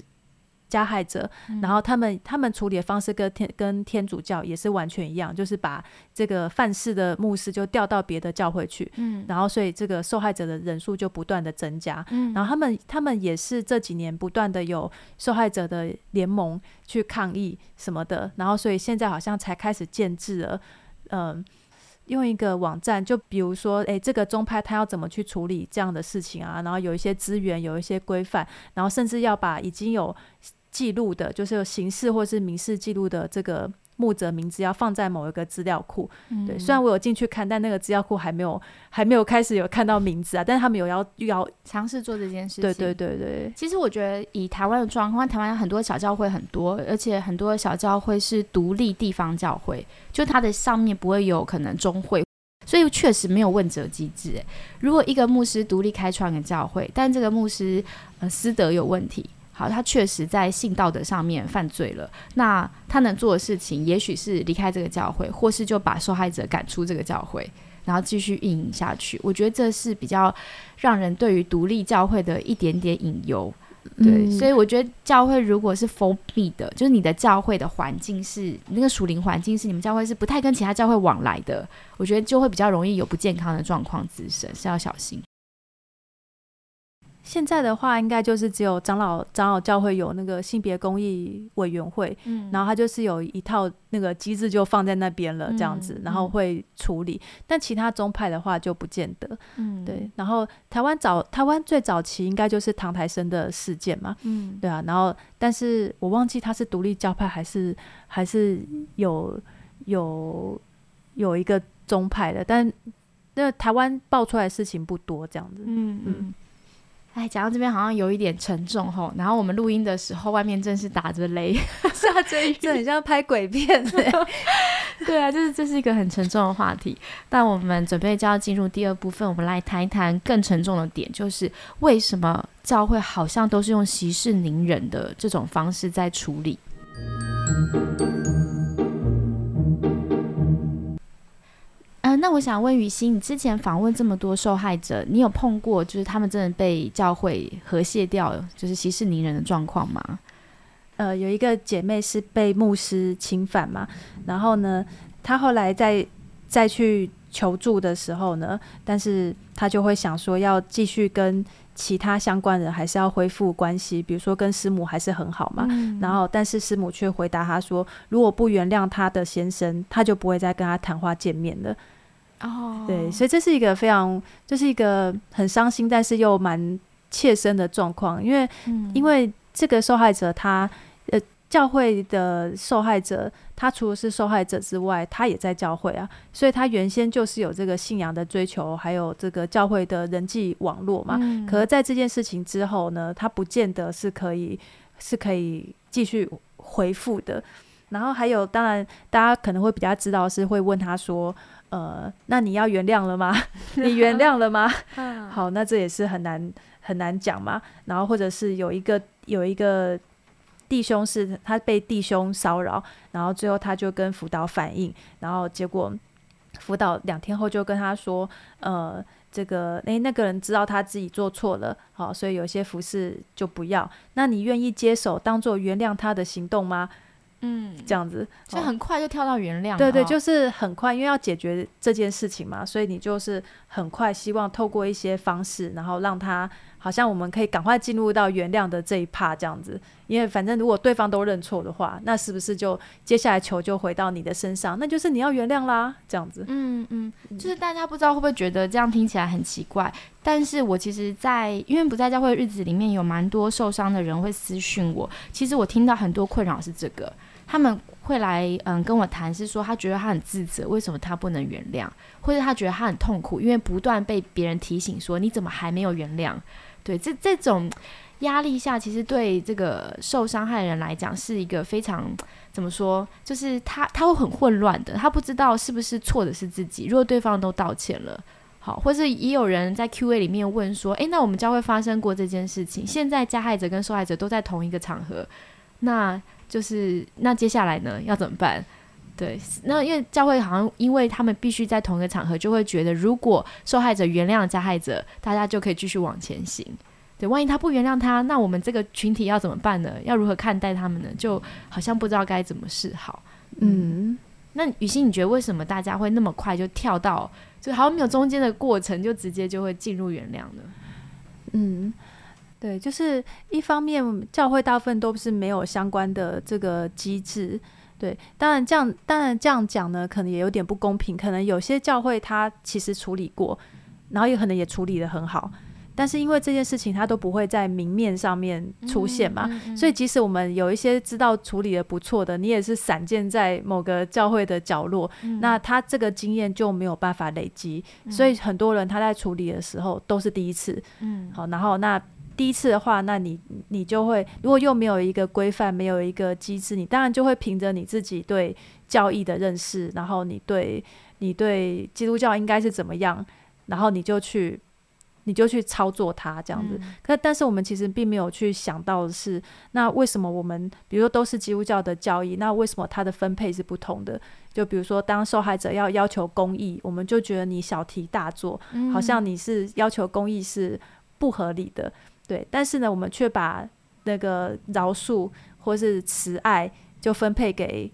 加害者，然后他们他们处理的方式跟天跟天主教也是完全一样，就是把这个犯事的牧师就调到别的教会去，嗯，然后所以这个受害者的人数就不断的增加，嗯，然后他们他们也是这几年不断的有受害者的联盟去抗议什么的，然后所以现在好像才开始建制了，嗯。用一个网站，就比如说，诶，这个宗派他要怎么去处理这样的事情啊？然后有一些资源，有一些规范，然后甚至要把已经有记录的，就是有刑事或是民事记录的这个牧者名字要放在某一个资料库。对，虽然我有进去看，但那个资料库还没有 还没有开始有看到名字啊。但是他们有要要尝试做这件事情。对对对对。其实我觉得以台湾的状况，台湾很多小教会很多，而且很多小教会是独立地方教会。就它的上面不会有可能中会，所以确实没有问责机制。如果一个牧师独立开创个教会，但这个牧师呃私德有问题，好，他确实在性道德上面犯罪了，那他能做的事情，也许是离开这个教会，或是就把受害者赶出这个教会，然后继续运营下去。我觉得这是比较让人对于独立教会的一点点隐忧。对，所以我觉得教会如果是封闭的，就是你的教会的环境是那个属灵环境是你们教会是不太跟其他教会往来的，我觉得就会比较容易有不健康的状况滋生，是要小心。现在的话，应该就是只有长老长老教会有那个性别公益委员会，嗯然后他就是有一套那个机制就放在那边了，这样子，嗯然后会处理。但其他宗派的话就不见得。嗯对，然后台湾早台湾最早期应该就是唐台生的事件嘛，嗯对啊。然后，但是我忘记他是独立教派还是还是有有有一个宗派的，但那台湾爆出来的事情不多，这样子。嗯嗯。哎，讲到这边好像有一点沉重吼，然后我们录音的时候，外面正是打着雷，下着雨，这很像拍鬼片 欸 对啊，就是这是一个很沉重的话题。但我们准备就要进入第二部分，我们来谈一谈更沉重的点，就是为什么教会好像都是用息事宁人的这种方式在处理。那我想问雨欣，你之前访问这么多受害者，你有碰过就是他们真的被教会和谐掉，就是息事宁人的状况吗？呃，有一个姐妹是被牧师侵犯嘛，然后呢，她后来再再去求助的时候呢，但是她就会想说要继续跟其他相关人还是要恢复关系，比如说跟师母还是很好嘛。嗯然后，但是师母却回答她说，如果不原谅她的先生，她就不会再跟他谈话见面了。哦，对，所以这是一个非常，这是一个很伤心，但是又蛮切身的状况，因为嗯因为这个受害者他呃教会的受害者，他除了是受害者之外，他也在教会啊，所以他原先就是有这个信仰的追求，还有这个教会的人际网络嘛。嗯可是在这件事情之后呢，他不见得是可以是可以继续回复的。然后还有，当然大家可能会比较知道是会问他说，呃，那你要原谅了吗？你原谅了吗？嗯好，那这也是很难很难讲嘛。然后或者是有一个有一个弟兄是他被弟兄骚扰，然后最后他就跟辅导反映，然后结果辅导两天后就跟他说，呃，这个诶、那个人知道他自己做错了，好，所以有些服饰就不要。那你愿意接手当做原谅他的行动吗？嗯，这样子，所以哦很快就跳到原谅哦。对对，就是很快，因为要解决这件事情嘛，所以你就是很快希望透过一些方式，然后让他好像我们可以赶快进入到原谅的这一趴这样子。因为反正如果对方都认错的话，那是不是就接下来球就回到你的身上？那就是你要原谅啦，这样子。嗯嗯，就是大家不知道会不会觉得这样听起来很奇怪，但是我其实在，因为不在教会的日子里面，有蛮多受伤的人会私讯我，其实我听到很多困扰是这个，他们会来嗯跟我谈，是说他觉得他很自责，为什么他不能原谅，或者他觉得他很痛苦，因为不断被别人提醒说你怎么还没有原谅，对，这这种。压力下，其实对这个受伤害的人来讲，是一个非常怎么说？就是他他会很混乱的，他不知道是不是错的是自己。如果对方都道歉了，好，或是也有人在 Q&A 里面问说：“诶，那我们教会发生过这件事情，现在加害者跟受害者都在同一个场合，那就是那接下来呢要怎么办？”对，那因为教会好像因为他们必须在同一个场合，就会觉得如果受害者原谅了加害者，大家就可以继续往前行。对，万一他不原谅他，那我们这个群体要怎么办呢？要如何看待他们呢？就好像不知道该怎么是好。嗯，那雨欣，你觉得为什么大家会那么快就跳到，就好像没有中间的过程，就直接就会进入原谅呢？嗯，对，就是一方面教会大部分都是没有相关的这个机制。对，当然这样，当然这样讲呢，可能也有点不公平。可能有些教会他其实处理过，然后也可能也处理的很好，但是因为这件事情它都不会在明面上面出现嘛，嗯所以即使我们有一些知道处理的不错的，你也是散见在某个教会的角落，嗯那他这个经验就没有办法累积，所以很多人他在处理的时候都是第一次。嗯好，然后那第一次的话，那你你就会，如果又没有一个规范，没有一个机制，你当然就会凭着你自己对教义的认识，然后你对你对基督教应该是怎么样，然后你就去你就去操作它这样子。嗯可但是我们其实并没有去想到的是，那为什么我们比如说都是基督教的教义，那为什么它的分配是不同的？就比如说，当受害者要要求公益，我们就觉得你小题大做，嗯好像你是要求公益是不合理的，对。但是呢，我们却把那个饶恕或是慈爱就分配给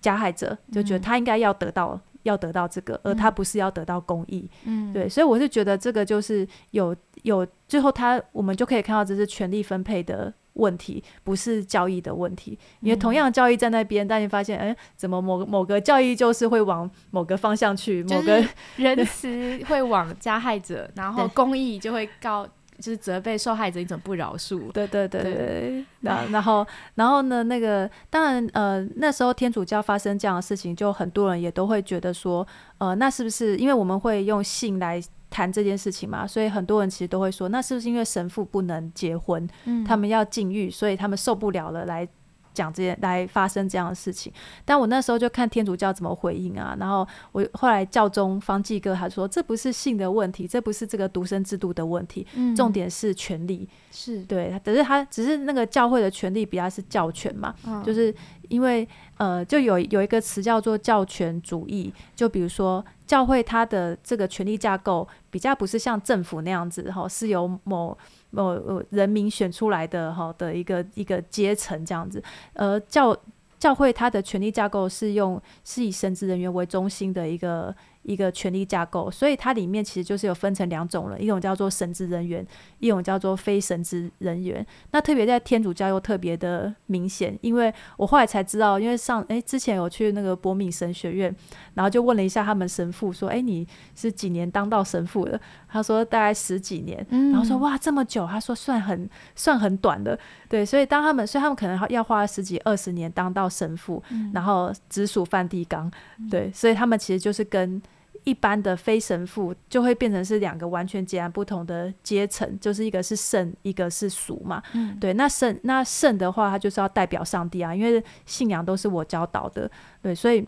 加害者，就觉得嗯他应该要得到要得到这个，而他不是要得到公益。嗯，对，所以我是觉得这个就是有有最后他我们就可以看到这是权力分配的问题，不是教义的问题。因为同样的教义在那边，但你发现，哎，怎么某某个教义就是会往某个方向去，某个仁慈会往加害者，然后公益就会告。就是责备受害者一种不饶恕，对对对对。然然后然后呢？那个当然呃，那时候天主教发生这样的事情，就很多人也都会觉得说，呃，那是不是因为我们会用性来谈这件事情嘛？所以很多人其实都会说，那是不是因为神父不能结婚，他们要禁欲，所以他们受不了了来。讲这些来发生这样的事情，但我那时候就看天主教怎么回应啊，然后我后来教宗方济哥他说这不是性的问题，这不是这个独生制度的问题，重点是权力，是。对，只是他只是那个教会的权力比较是教权嘛，就是因为呃就有有一个词叫做教权主义，就比如说教会它的这个权力架构比较不是像政府那样子哈，是由某。呃，人民选出来的哈的一个一个阶层这样子，呃，教教会它的权力架构是用是以神职人员为中心的一个。一个权力架构，所以它里面其实就是有分成两种人，一种叫做神职人员，一种叫做非神职人员。那特别在天主教又特别的明显，因为我后来才知道，因为上诶之前有去那个伯敏神学院，然后就问了一下他们神父说，诶你是几年当到神父的？他说大概十几年，然后说哇这么久，他说算很算很短的，对，所以当他们所以他们可能要花十几二十年当到神父，然后直属梵蒂冈，对，所以他们其实就是跟一般的非神父就会变成是两个完全截然不同的阶层，就是一个是圣，一个是俗嘛。嗯，对。那圣那圣的话，他就是要代表上帝啊，因为信仰都是我教导的。对，所以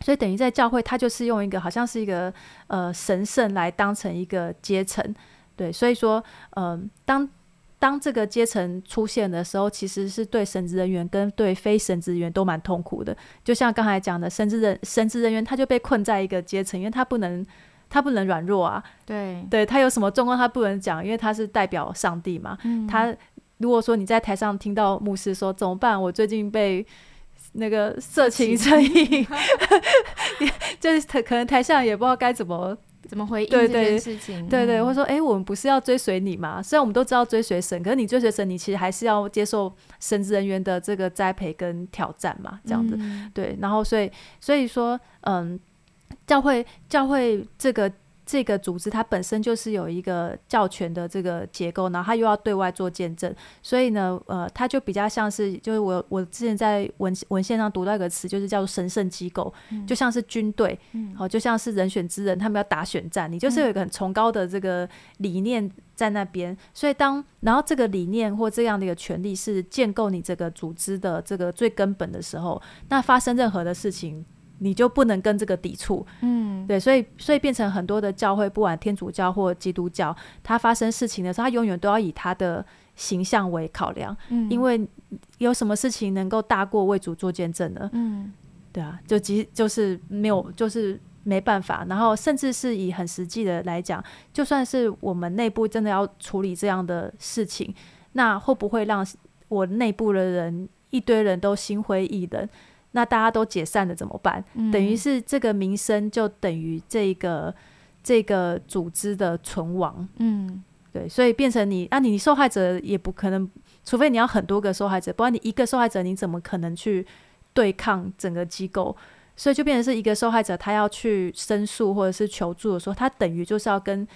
所以等于在教会，他就是用一个好像是一个呃神圣来当成一个阶层。对，所以说，嗯，当。当这个阶层出现的时候，其实是对神职人员跟对非神职人员都蛮痛苦的。就像刚才讲的，神职人神职人员他就被困在一个阶层，因为他不能他不能软弱啊。对，对他有什么状况他不能讲，因为他是代表上帝嘛。他如果说你在台上听到牧师说怎么办，我最近被那个色情成瘾，就是可能台上也不知道该怎么。怎么回应这件事情？对对，或者说，哎，我们不是要追随你吗？虽然我们都知道追随神，可是你追随神，你其实还是要接受神职人员的这个栽培跟挑战嘛，这样子。对，然后所以所以说，嗯，教会教会这个。这个组织它本身就是有一个教权的这个结构，然后它又要对外做见证，所以呢，呃，它就比较像是，就是我我之前在文文献上读到一个词，就是叫做神圣机构，就像是军队，好，就像是人选之人，他们要打选战，你就是有一个很崇高的这个理念在那边，所以当然后这个理念或这样的一个权利是建构你这个组织的这个最根本的时候，那发生任何的事情。你就不能跟这个抵触，嗯，对，所以所以变成很多的教会，不管天主教或基督教，它发生事情的时候，它永远都要以它的形象为考量，嗯，因为有什么事情能够大过为主做见证呢？嗯，对啊，就即就是没有，就是没办法，然后甚至是以很实际的来讲，就算是我们内部真的要处理这样的事情，那会不会让我内部的人一堆人都心灰意冷？那大家都解散了怎么办？等于是这个名声就等于这个这个组织的存亡。嗯，对，所以变成你啊，你受害者也不可能，除非你要很多个受害者，不然你一个受害者你怎么可能去对抗整个机构？所以就变成是一个受害者，他要去申诉或者是求助的时候，他等于就是要跟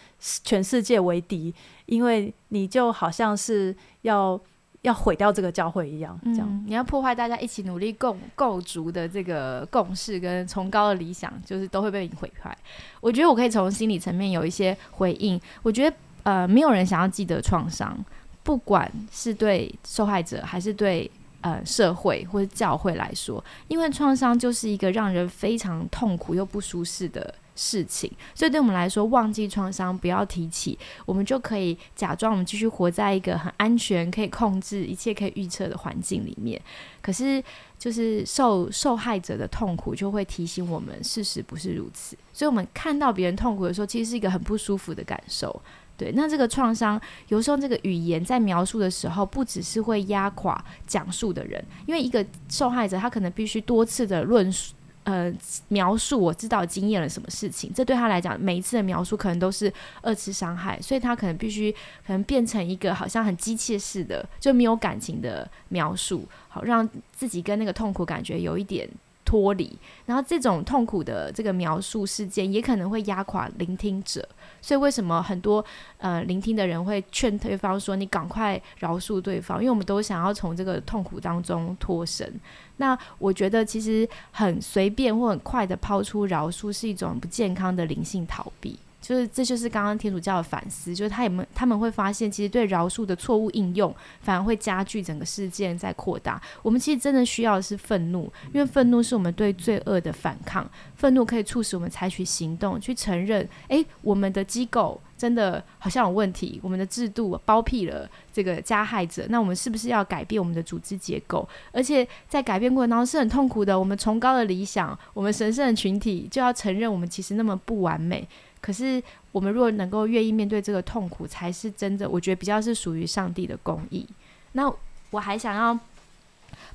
全世界为敌，因为你就好像是要。要毁掉这个教会一样，这样你要破坏大家一起努力共构筑的这个共识跟崇高的理想，就是都会被你毁坏。我觉得我可以从心理层面有一些回应。我觉得呃，没有人想要记得创伤，不管是对受害者还是对呃社会或者教会来说，因为创伤就是一个让人非常痛苦又不舒适的。事情，所以对我们来说，忘记创伤，不要提起，我们就可以假装我们继续活在一个很安全、可以控制、一切可以预测的环境里面。可是，就是受受害者的痛苦，就会提醒我们，事实不是如此。所以，我们看到别人痛苦的时候，其实是一个很不舒服的感受。对，那这个创伤，有时候这个语言在描述的时候，不只是会压垮讲述的人，因为一个受害者，他可能必须多次的论述。呃描述我知道经验了什么事情，这对他来讲，每一次的描述可能都是二次伤害，所以他可能必须可能变成一个好像很机械式的，就没有感情的描述，好让自己跟那个痛苦感觉有一点。脱离，然后这种痛苦的这个描述事件，也可能会压垮聆听者。所以为什么很多呃聆听的人会劝对方说：“你赶快饶恕对方。”因为我们都想要从这个痛苦当中脱身。那我觉得其实很随便或很快的抛出饶恕，是一种不健康的灵性逃避。就是，这就是刚刚天主教的反思，就是他有没有他们会发现，其实对饶恕的错误应用，反而会加剧整个事件在扩大。我们其实真的需要的是愤怒，因为愤怒是我们对罪恶的反抗，愤怒可以促使我们采取行动，去承认，诶，我们的机构真的好像有问题，我们的制度包庇了这个加害者，那我们是不是要改变我们的组织结构？而且在改变过程当中是很痛苦的。我们崇高的理想，我们神圣的群体，就要承认我们其实那么不完美。可是，我们如果能够愿意面对这个痛苦，才是真的。我觉得比较是属于上帝的公义。那我还想要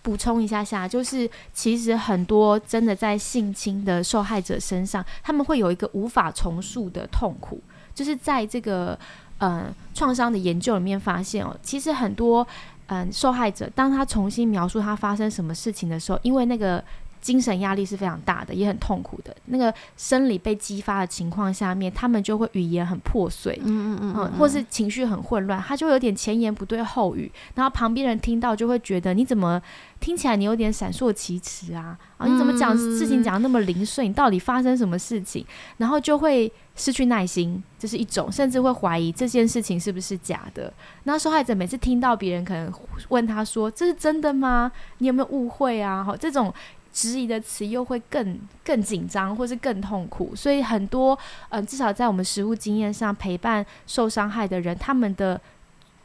补充一下下，就是其实很多真的在性侵的受害者身上，他们会有一个无法重塑的痛苦。就是在这个嗯创伤的研究里面发现哦，其实很多嗯受害者，当他重新描述他发生什么事情的时候，因为那个。精神压力是非常大的，也很痛苦的。那个生理被激发的情况下面，他们就会语言很破碎，嗯嗯嗯，或是情绪很混乱，他就有点前言不对后语，然后旁边人听到就会觉得你怎么听起来你有点闪烁其词啊？啊，你怎么讲事情讲的那么零碎？你到底发生什么事情？然后就会失去耐心，这是一种，甚至会怀疑这件事情是不是假的。那受害者每次听到别人可能问他说：“这是真的吗？你有没有误会啊？”好，这种。质疑的词又会更更紧张，或是更痛苦，所以很多，嗯，至少在我们实物经验上，陪伴受伤害的人，他们的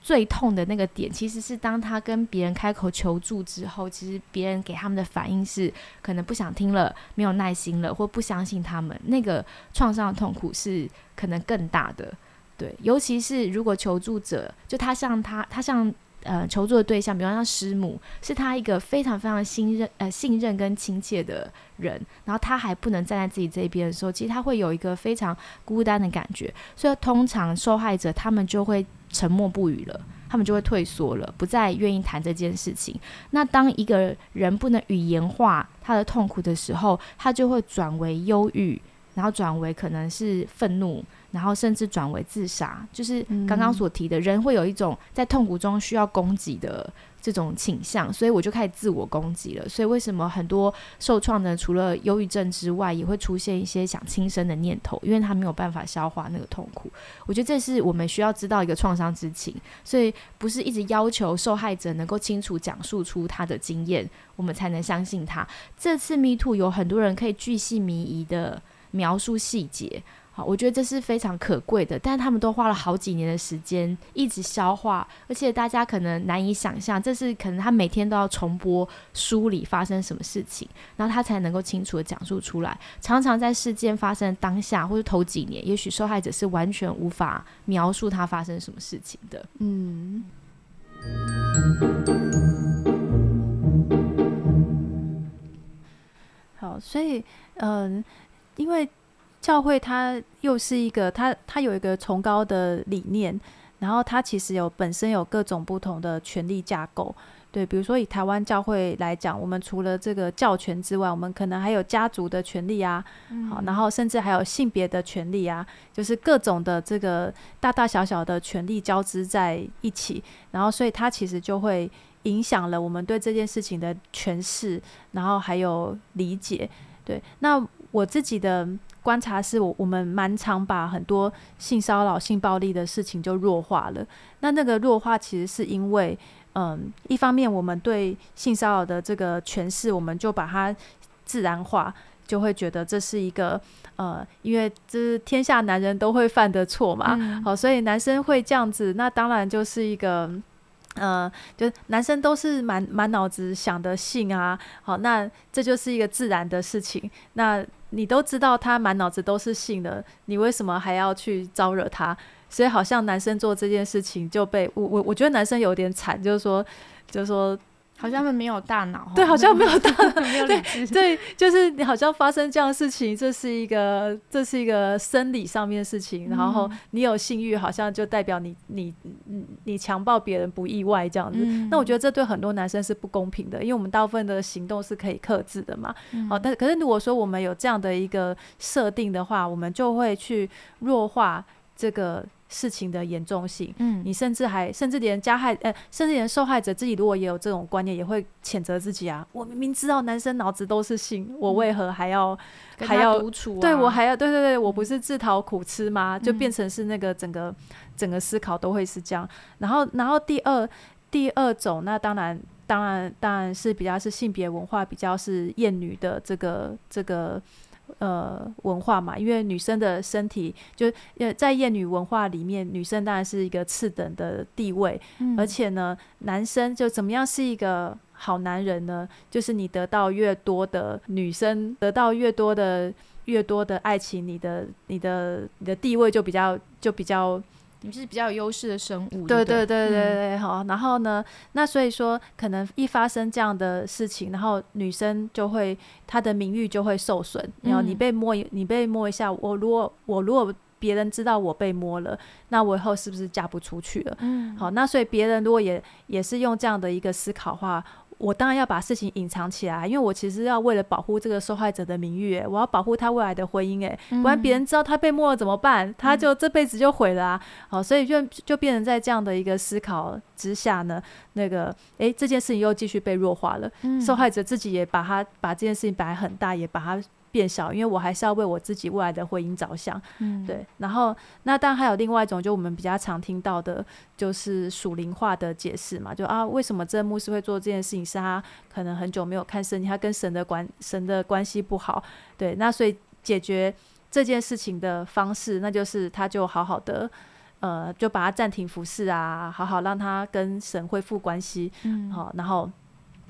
最痛的那个点，其实是当他跟别人开口求助之后，其实别人给他们的反应是可能不想听了，没有耐心了，或不相信他们，那个创伤的痛苦是可能更大的。对，尤其是如果求助者就他像他，他像。呃，求助的对象，比方像师母，是他一个非常非常信任、呃信任跟亲切的人，然后他还不能站在自己这边的时候，其实他会有一个非常孤单的感觉，所以通常受害者他们就会沉默不语了，他们就会退缩了，不再愿意谈这件事情。那当一个人不能语言化他的痛苦的时候，他就会转为忧郁，然后转为可能是愤怒。然后甚至转为自杀，就是刚刚所提的，人会有一种在痛苦中需要攻击的这种倾向，所以我就开始自我攻击了。所以为什么很多受创的，除了忧郁症之外，也会出现一些想轻生的念头，因为他没有办法消化那个痛苦。我觉得这是我们需要知道一个创伤之情，所以不是一直要求受害者能够清楚讲述出他的经验，我们才能相信他。这次 Me Too 有很多人可以巨细靡遗的描述细节。好，我觉得这是非常可贵的，但是他们都花了好几年的时间一直消化，而且大家可能难以想象，这是可能他每天都要重播书里发生什么事情，然后他才能够清楚的讲述出来。常常在事件发生当下或者头几年，也许受害者是完全无法描述他发生什么事情的。嗯，好，所以嗯，因为。教会它又是一个，它它有一个崇高的理念，然后它其实有本身有各种不同的权力架构，对，比如说以台湾教会来讲，我们除了这个教权之外，我们可能还有家族的权利啊，好，然后甚至还有性别的权利啊，就是各种的这个大大小小的权利交织在一起，然后所以它其实就会影响了我们对这件事情的诠释，然后还有理解，对，那我自己的。观察是我我们蛮常把很多性骚扰、性暴力的事情就弱化了。那那个弱化其实是因为，嗯，一方面我们对性骚扰的这个诠释，我们就把它自然化，就会觉得这是一个呃，因为这是天下男人都会犯的错嘛，好，所以男生会这样子，那当然就是一个。呃，就男生都是满满脑子想的性啊，好，那这就是一个自然的事情。那你都知道他满脑子都是性的，你为什么还要去招惹他？所以好像男生做这件事情就被我我我觉得男生有点惨，就是说，就是说好像他们没有大脑，对，好像没有大脑，没有理智，对，就是你好像发生这样的事情，这是一个这是一个生理上面的事情，然后你有性欲，好像就代表你你你你强暴别人不意外这样子。那我觉得这对很多男生是不公平的，因为我们大部分的行动是可以克制的嘛。哦，但可是如果说我们有这样的一个设定的话，我们就会去弱化这个。事情的严重性，嗯，你甚至还甚至连加害，呃，甚至连受害者自己如果也有这种观念，也会谴责自己啊。我明明知道男生脑子都是性，我为何还要还要独处？对我还要对对对，我不是自讨苦吃吗？就变成是那个整个整个思考都会是这样。然后然后第二第二种，那当然当然当然是比较是性别文化比较是厌女的这个这个。呃，文化嘛，因为女生的身体就呃，在厌女文化里面，女生当然是一个次等的地位，而且呢，男生就怎么样是一个好男人呢？就是你得到越多的女生，得到越多的越多的爱情，你的你的你的地位就比较就比较。你是比较有优势的生物，对对对对对，好。然后呢，那所以说，可能一发生这样的事情，然后女生就会她的名誉就会受损。然后你被摸，你被摸一下，我如果我如果别人知道我被摸了，那我以后是不是嫁不出去了？嗯，好。那所以别人如果也也是用这样的一个思考话。我当然要把事情隐藏起来，因为我其实要为了保护这个受害者的名誉，我要保护他未来的婚姻，哎，不然别人知道他被摸了怎么办？他就这辈子就毁了啊！好，所以就就变成在这样的一个思考之下呢，那个哎，这件事情又继续被弱化了，受害者自己也把他把这件事情摆很大，也把他。变小，因为我还是要为我自己未来的婚姻着想，嗯，对。然后，那当然还有另外一种，就我们比较常听到的，就是属灵化的解释嘛，就啊，为什么这牧师会做这件事情？是他可能很久没有看圣经，他跟神的关神的关系不好，对。那所以解决这件事情的方式，那就是他就好好的，呃，就把他暂停服侍啊，好好让他跟神恢复关系，嗯，好，然后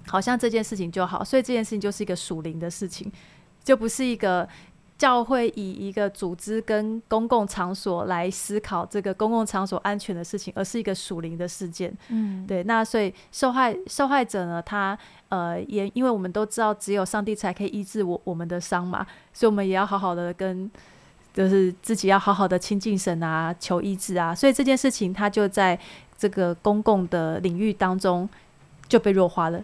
好像这件事情就好，所以这件事情就是一个属灵的事情。就不是一个教会以一个组织跟公共场所来思考这个公共场所安全的事情，而是一个属灵的事件。嗯，对。那所以受害受害者呢，他呃也因为我们都知道，只有上帝才可以医治我我们的伤嘛，所以我们也要好好的跟，就是自己要好好的亲近神啊，求医治啊。所以这件事情，他就在这个公共的领域当中就被弱化了。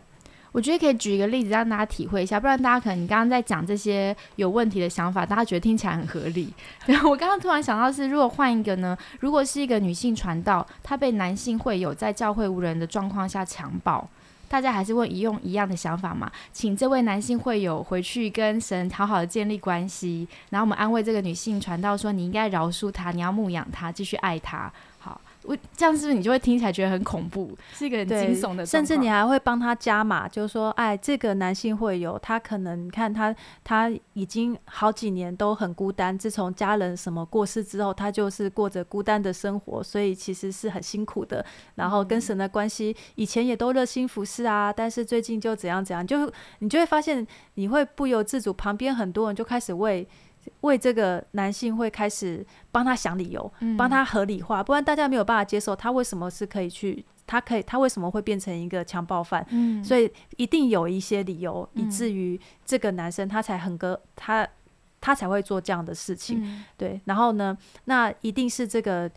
我觉得可以举一个例子让大家体会一下，不然大家可能你刚刚在讲这些有问题的想法，大家觉得听起来很合理。然后我刚刚突然想到是，如果换一个呢？如果是一个女性传道，她被男性会友在教会无人的状况下强暴，大家还是会用一样的想法吗？请这位男性会友回去跟神好好的建立关系，然后我们安慰这个女性传道说：你应该饶恕他，你要牧养他，继续爱他。我这样是不是你就会听起来觉得很恐怖，是一个很惊悚的，甚至你还会帮他加码，就是说，哎，这个男性会有他可能你看他他已经好几年都很孤单，自从家人什么过世之后，他就是过着孤单的生活，所以其实是很辛苦的。然后跟神的关系以前也都热心服侍啊，但是最近就怎样怎样，就你就会发现你会不由自主，旁边很多人就开始为。为这个男性会开始帮他想理由，帮他合理化，不然大家没有办法接受他为什么是可以去，他可以，他为什么会变成一个强暴犯？嗯，所以一定有一些理由，以至于这个男生他才很个他他才会做这样的事情。对，然后呢，那一定是这个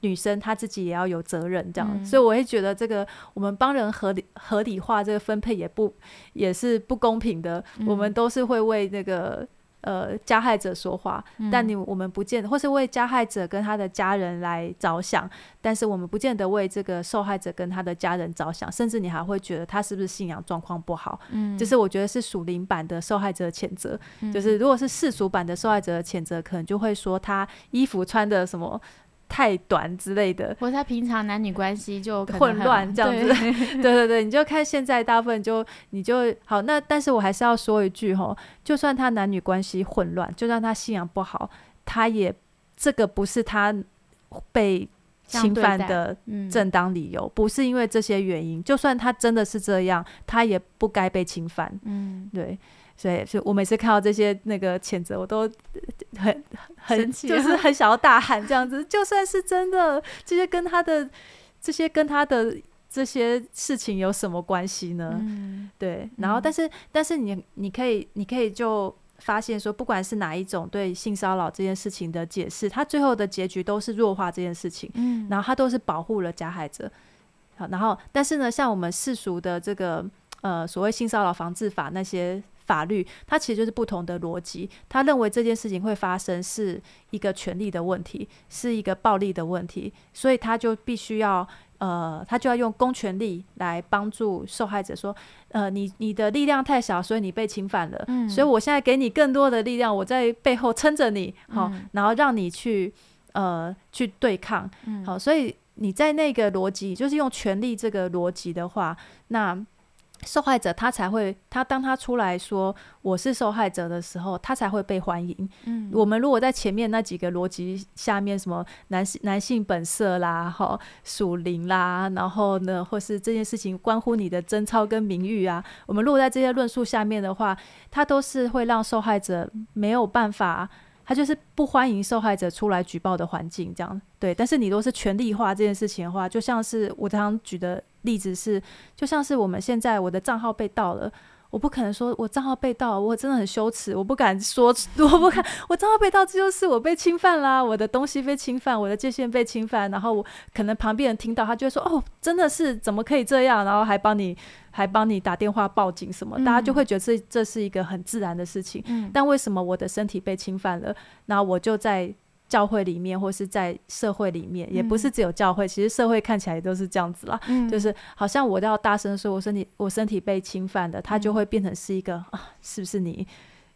女生她自己也要有责任，这样。所以我会觉得这个我们帮人合理合理化这个分配也不也是不公平的，我们都是会为那个。呃，加害者说话，但你我们不见得，或是为加害者跟他的家人来着想，但是我们不见得为这个受害者跟他的家人着想，甚至你还会觉得他是不是信仰状况不好？嗯，就是我觉得是属灵版的受害者谴责，就是如果是世俗版的受害者谴责，可能就会说他衣服穿的什么。太短之类的，或者他平常男女关系就混乱这样子，对 对对，你就看现在大部分就你就好那，但是我还是要说一句哈，就算他男女关系混乱，就算他信仰不好，他也这个不是他被侵犯的正当理由，不是因为这些原因，就算他真的是这样，他也不该被侵犯。嗯，对。所以，就我每次看到这些那个谴责，我都很很就是 很想要大喊这样子。就算是真的，这些跟他的这些跟他的这些事情有什么关系呢？嗯对，然后但是但是你你可以你可以就发现说，不管是哪一种对性骚扰这件事情的解释，他最后的结局都是弱化这件事情，嗯然后他都是保护了加害者。好，然后但是呢，像我们世俗的这个呃所谓性骚扰防治法那些法律，它其实就是不同的逻辑。他认为这件事情会发生是一个权利的问题，是一个暴力的问题，所以他就必须要呃，他就要用公权力来帮助受害者说，呃，你你的力量太小，所以你被侵犯了，嗯所以我现在给你更多的力量，我在背后撑着你，好、嗯然后让你去呃去对抗，嗯好，所以你在那个逻辑，就是用权力这个逻辑的话，那受害者他才会，他当他出来说我是受害者的时候，他才会被欢迎。嗯我们如果在前面那几个逻辑下面，什么男性男性本色啦，哈属灵啦，然后呢，或是这件事情关乎你的贞操跟名誉啊，我们如果在这些论述下面的话，它都是会让受害者没有办法。他就是不欢迎受害者出来举报的环境，这样对。但是你如果是权力化这件事情的话，就像是我常常举的例子是，就像是我们现在我的账号被盗了，我不可能说我账号被盗，我真的很羞耻，我不敢说，我不敢，我账号被盗，这就是我被侵犯啦，我的东西被侵犯，我的界限被侵犯，然后我可能旁边人听到，他就会说，哦，真的是怎么可以这样，然后还帮你还帮你打电话报警什么，大家就会觉得这这是一个很自然的事情。嗯但为什么我的身体被侵犯了，那我就在教会里面或是在社会里面，也不是只有教会，其实社会看起来都是这样子啦。嗯。就是好像我要大声说我身体我身体被侵犯了，它就会变成是一个啊，是不是你？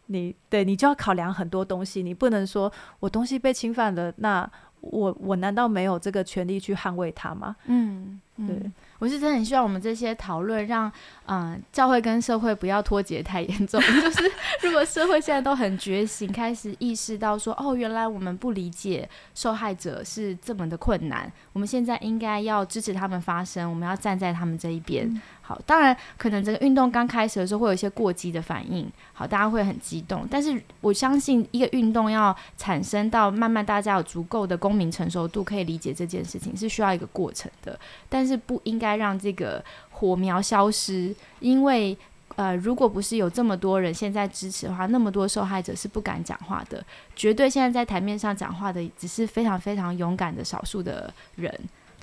你对你就要考量很多东西，你不能说我东西被侵犯了，那我我难道没有这个权利去捍卫它吗？嗯，嗯。对，我是真的很希望我们这些讨论让，嗯、教会跟社会不要脱节太严重。就是如果社会现在都很觉醒，开始意识到说，哦，原来我们不理解受害者是这么的困难，我们现在应该要支持他们发声，我们要站在他们这一边。好，当然可能这个运动刚开始的时候会有一些过激的反应，好，大家会很激动。但是我相信一个运动要产生到慢慢大家有足够的公民成熟度，可以理解这件事情是需要一个过程的。但是不应该让这个火苗消失，因为呃，如果不是有这么多人现在支持的话，那么多受害者是不敢讲话的。绝对现在在台面上讲话的只是非常非常勇敢的少数的人。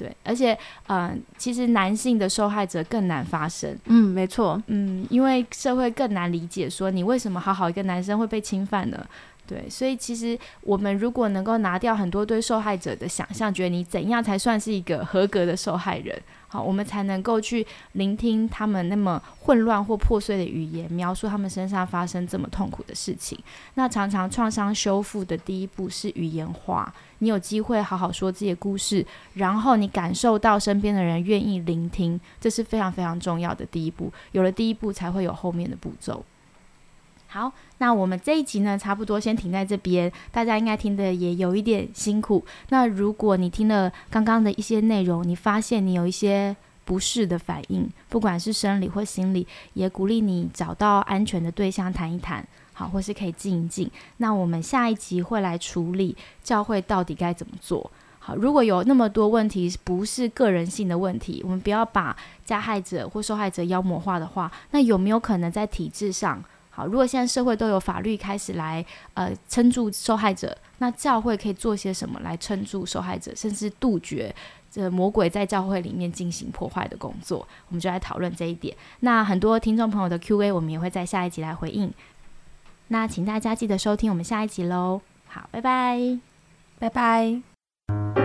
对，而且，嗯、其实男性的受害者更难发声，嗯，没错，嗯，因为社会更难理解，说你为什么好好一个男生会被侵犯呢？对，所以其实我们如果能够拿掉很多对受害者的想象，觉得你怎样才算是一个合格的受害人，好，我们才能够去聆听他们那么混乱或破碎的语言，描述他们身上发生这么痛苦的事情。那常常创伤修复的第一步是语言化，你有机会好好说自己的故事，然后你感受到身边的人愿意聆听，这是非常非常重要的第一步。有了第一步，才会有后面的步骤。好，那我们这一集呢，差不多先停在这边，大家应该听的也有一点辛苦。那如果你听了刚刚的一些内容，你发现你有一些不适的反应，不管是生理或心理，也鼓励你找到安全的对象谈一谈，好，或是可以静一静。那我们下一集会来处理教会到底该怎么做。好，如果有那么多问题不是个人性的问题，我们不要把加害者或受害者妖魔化的话，那有没有可能在体制上？好，如果现在社会都有法律开始来呃撑住受害者，那教会可以做些什么来撑住受害者，甚至杜绝这魔鬼在教会里面进行破坏的工作？我们就来讨论这一点。那很多听众朋友的 Q&A，我们也会在下一集来回应。那请大家记得收听我们下一集喽。好，拜拜。拜拜。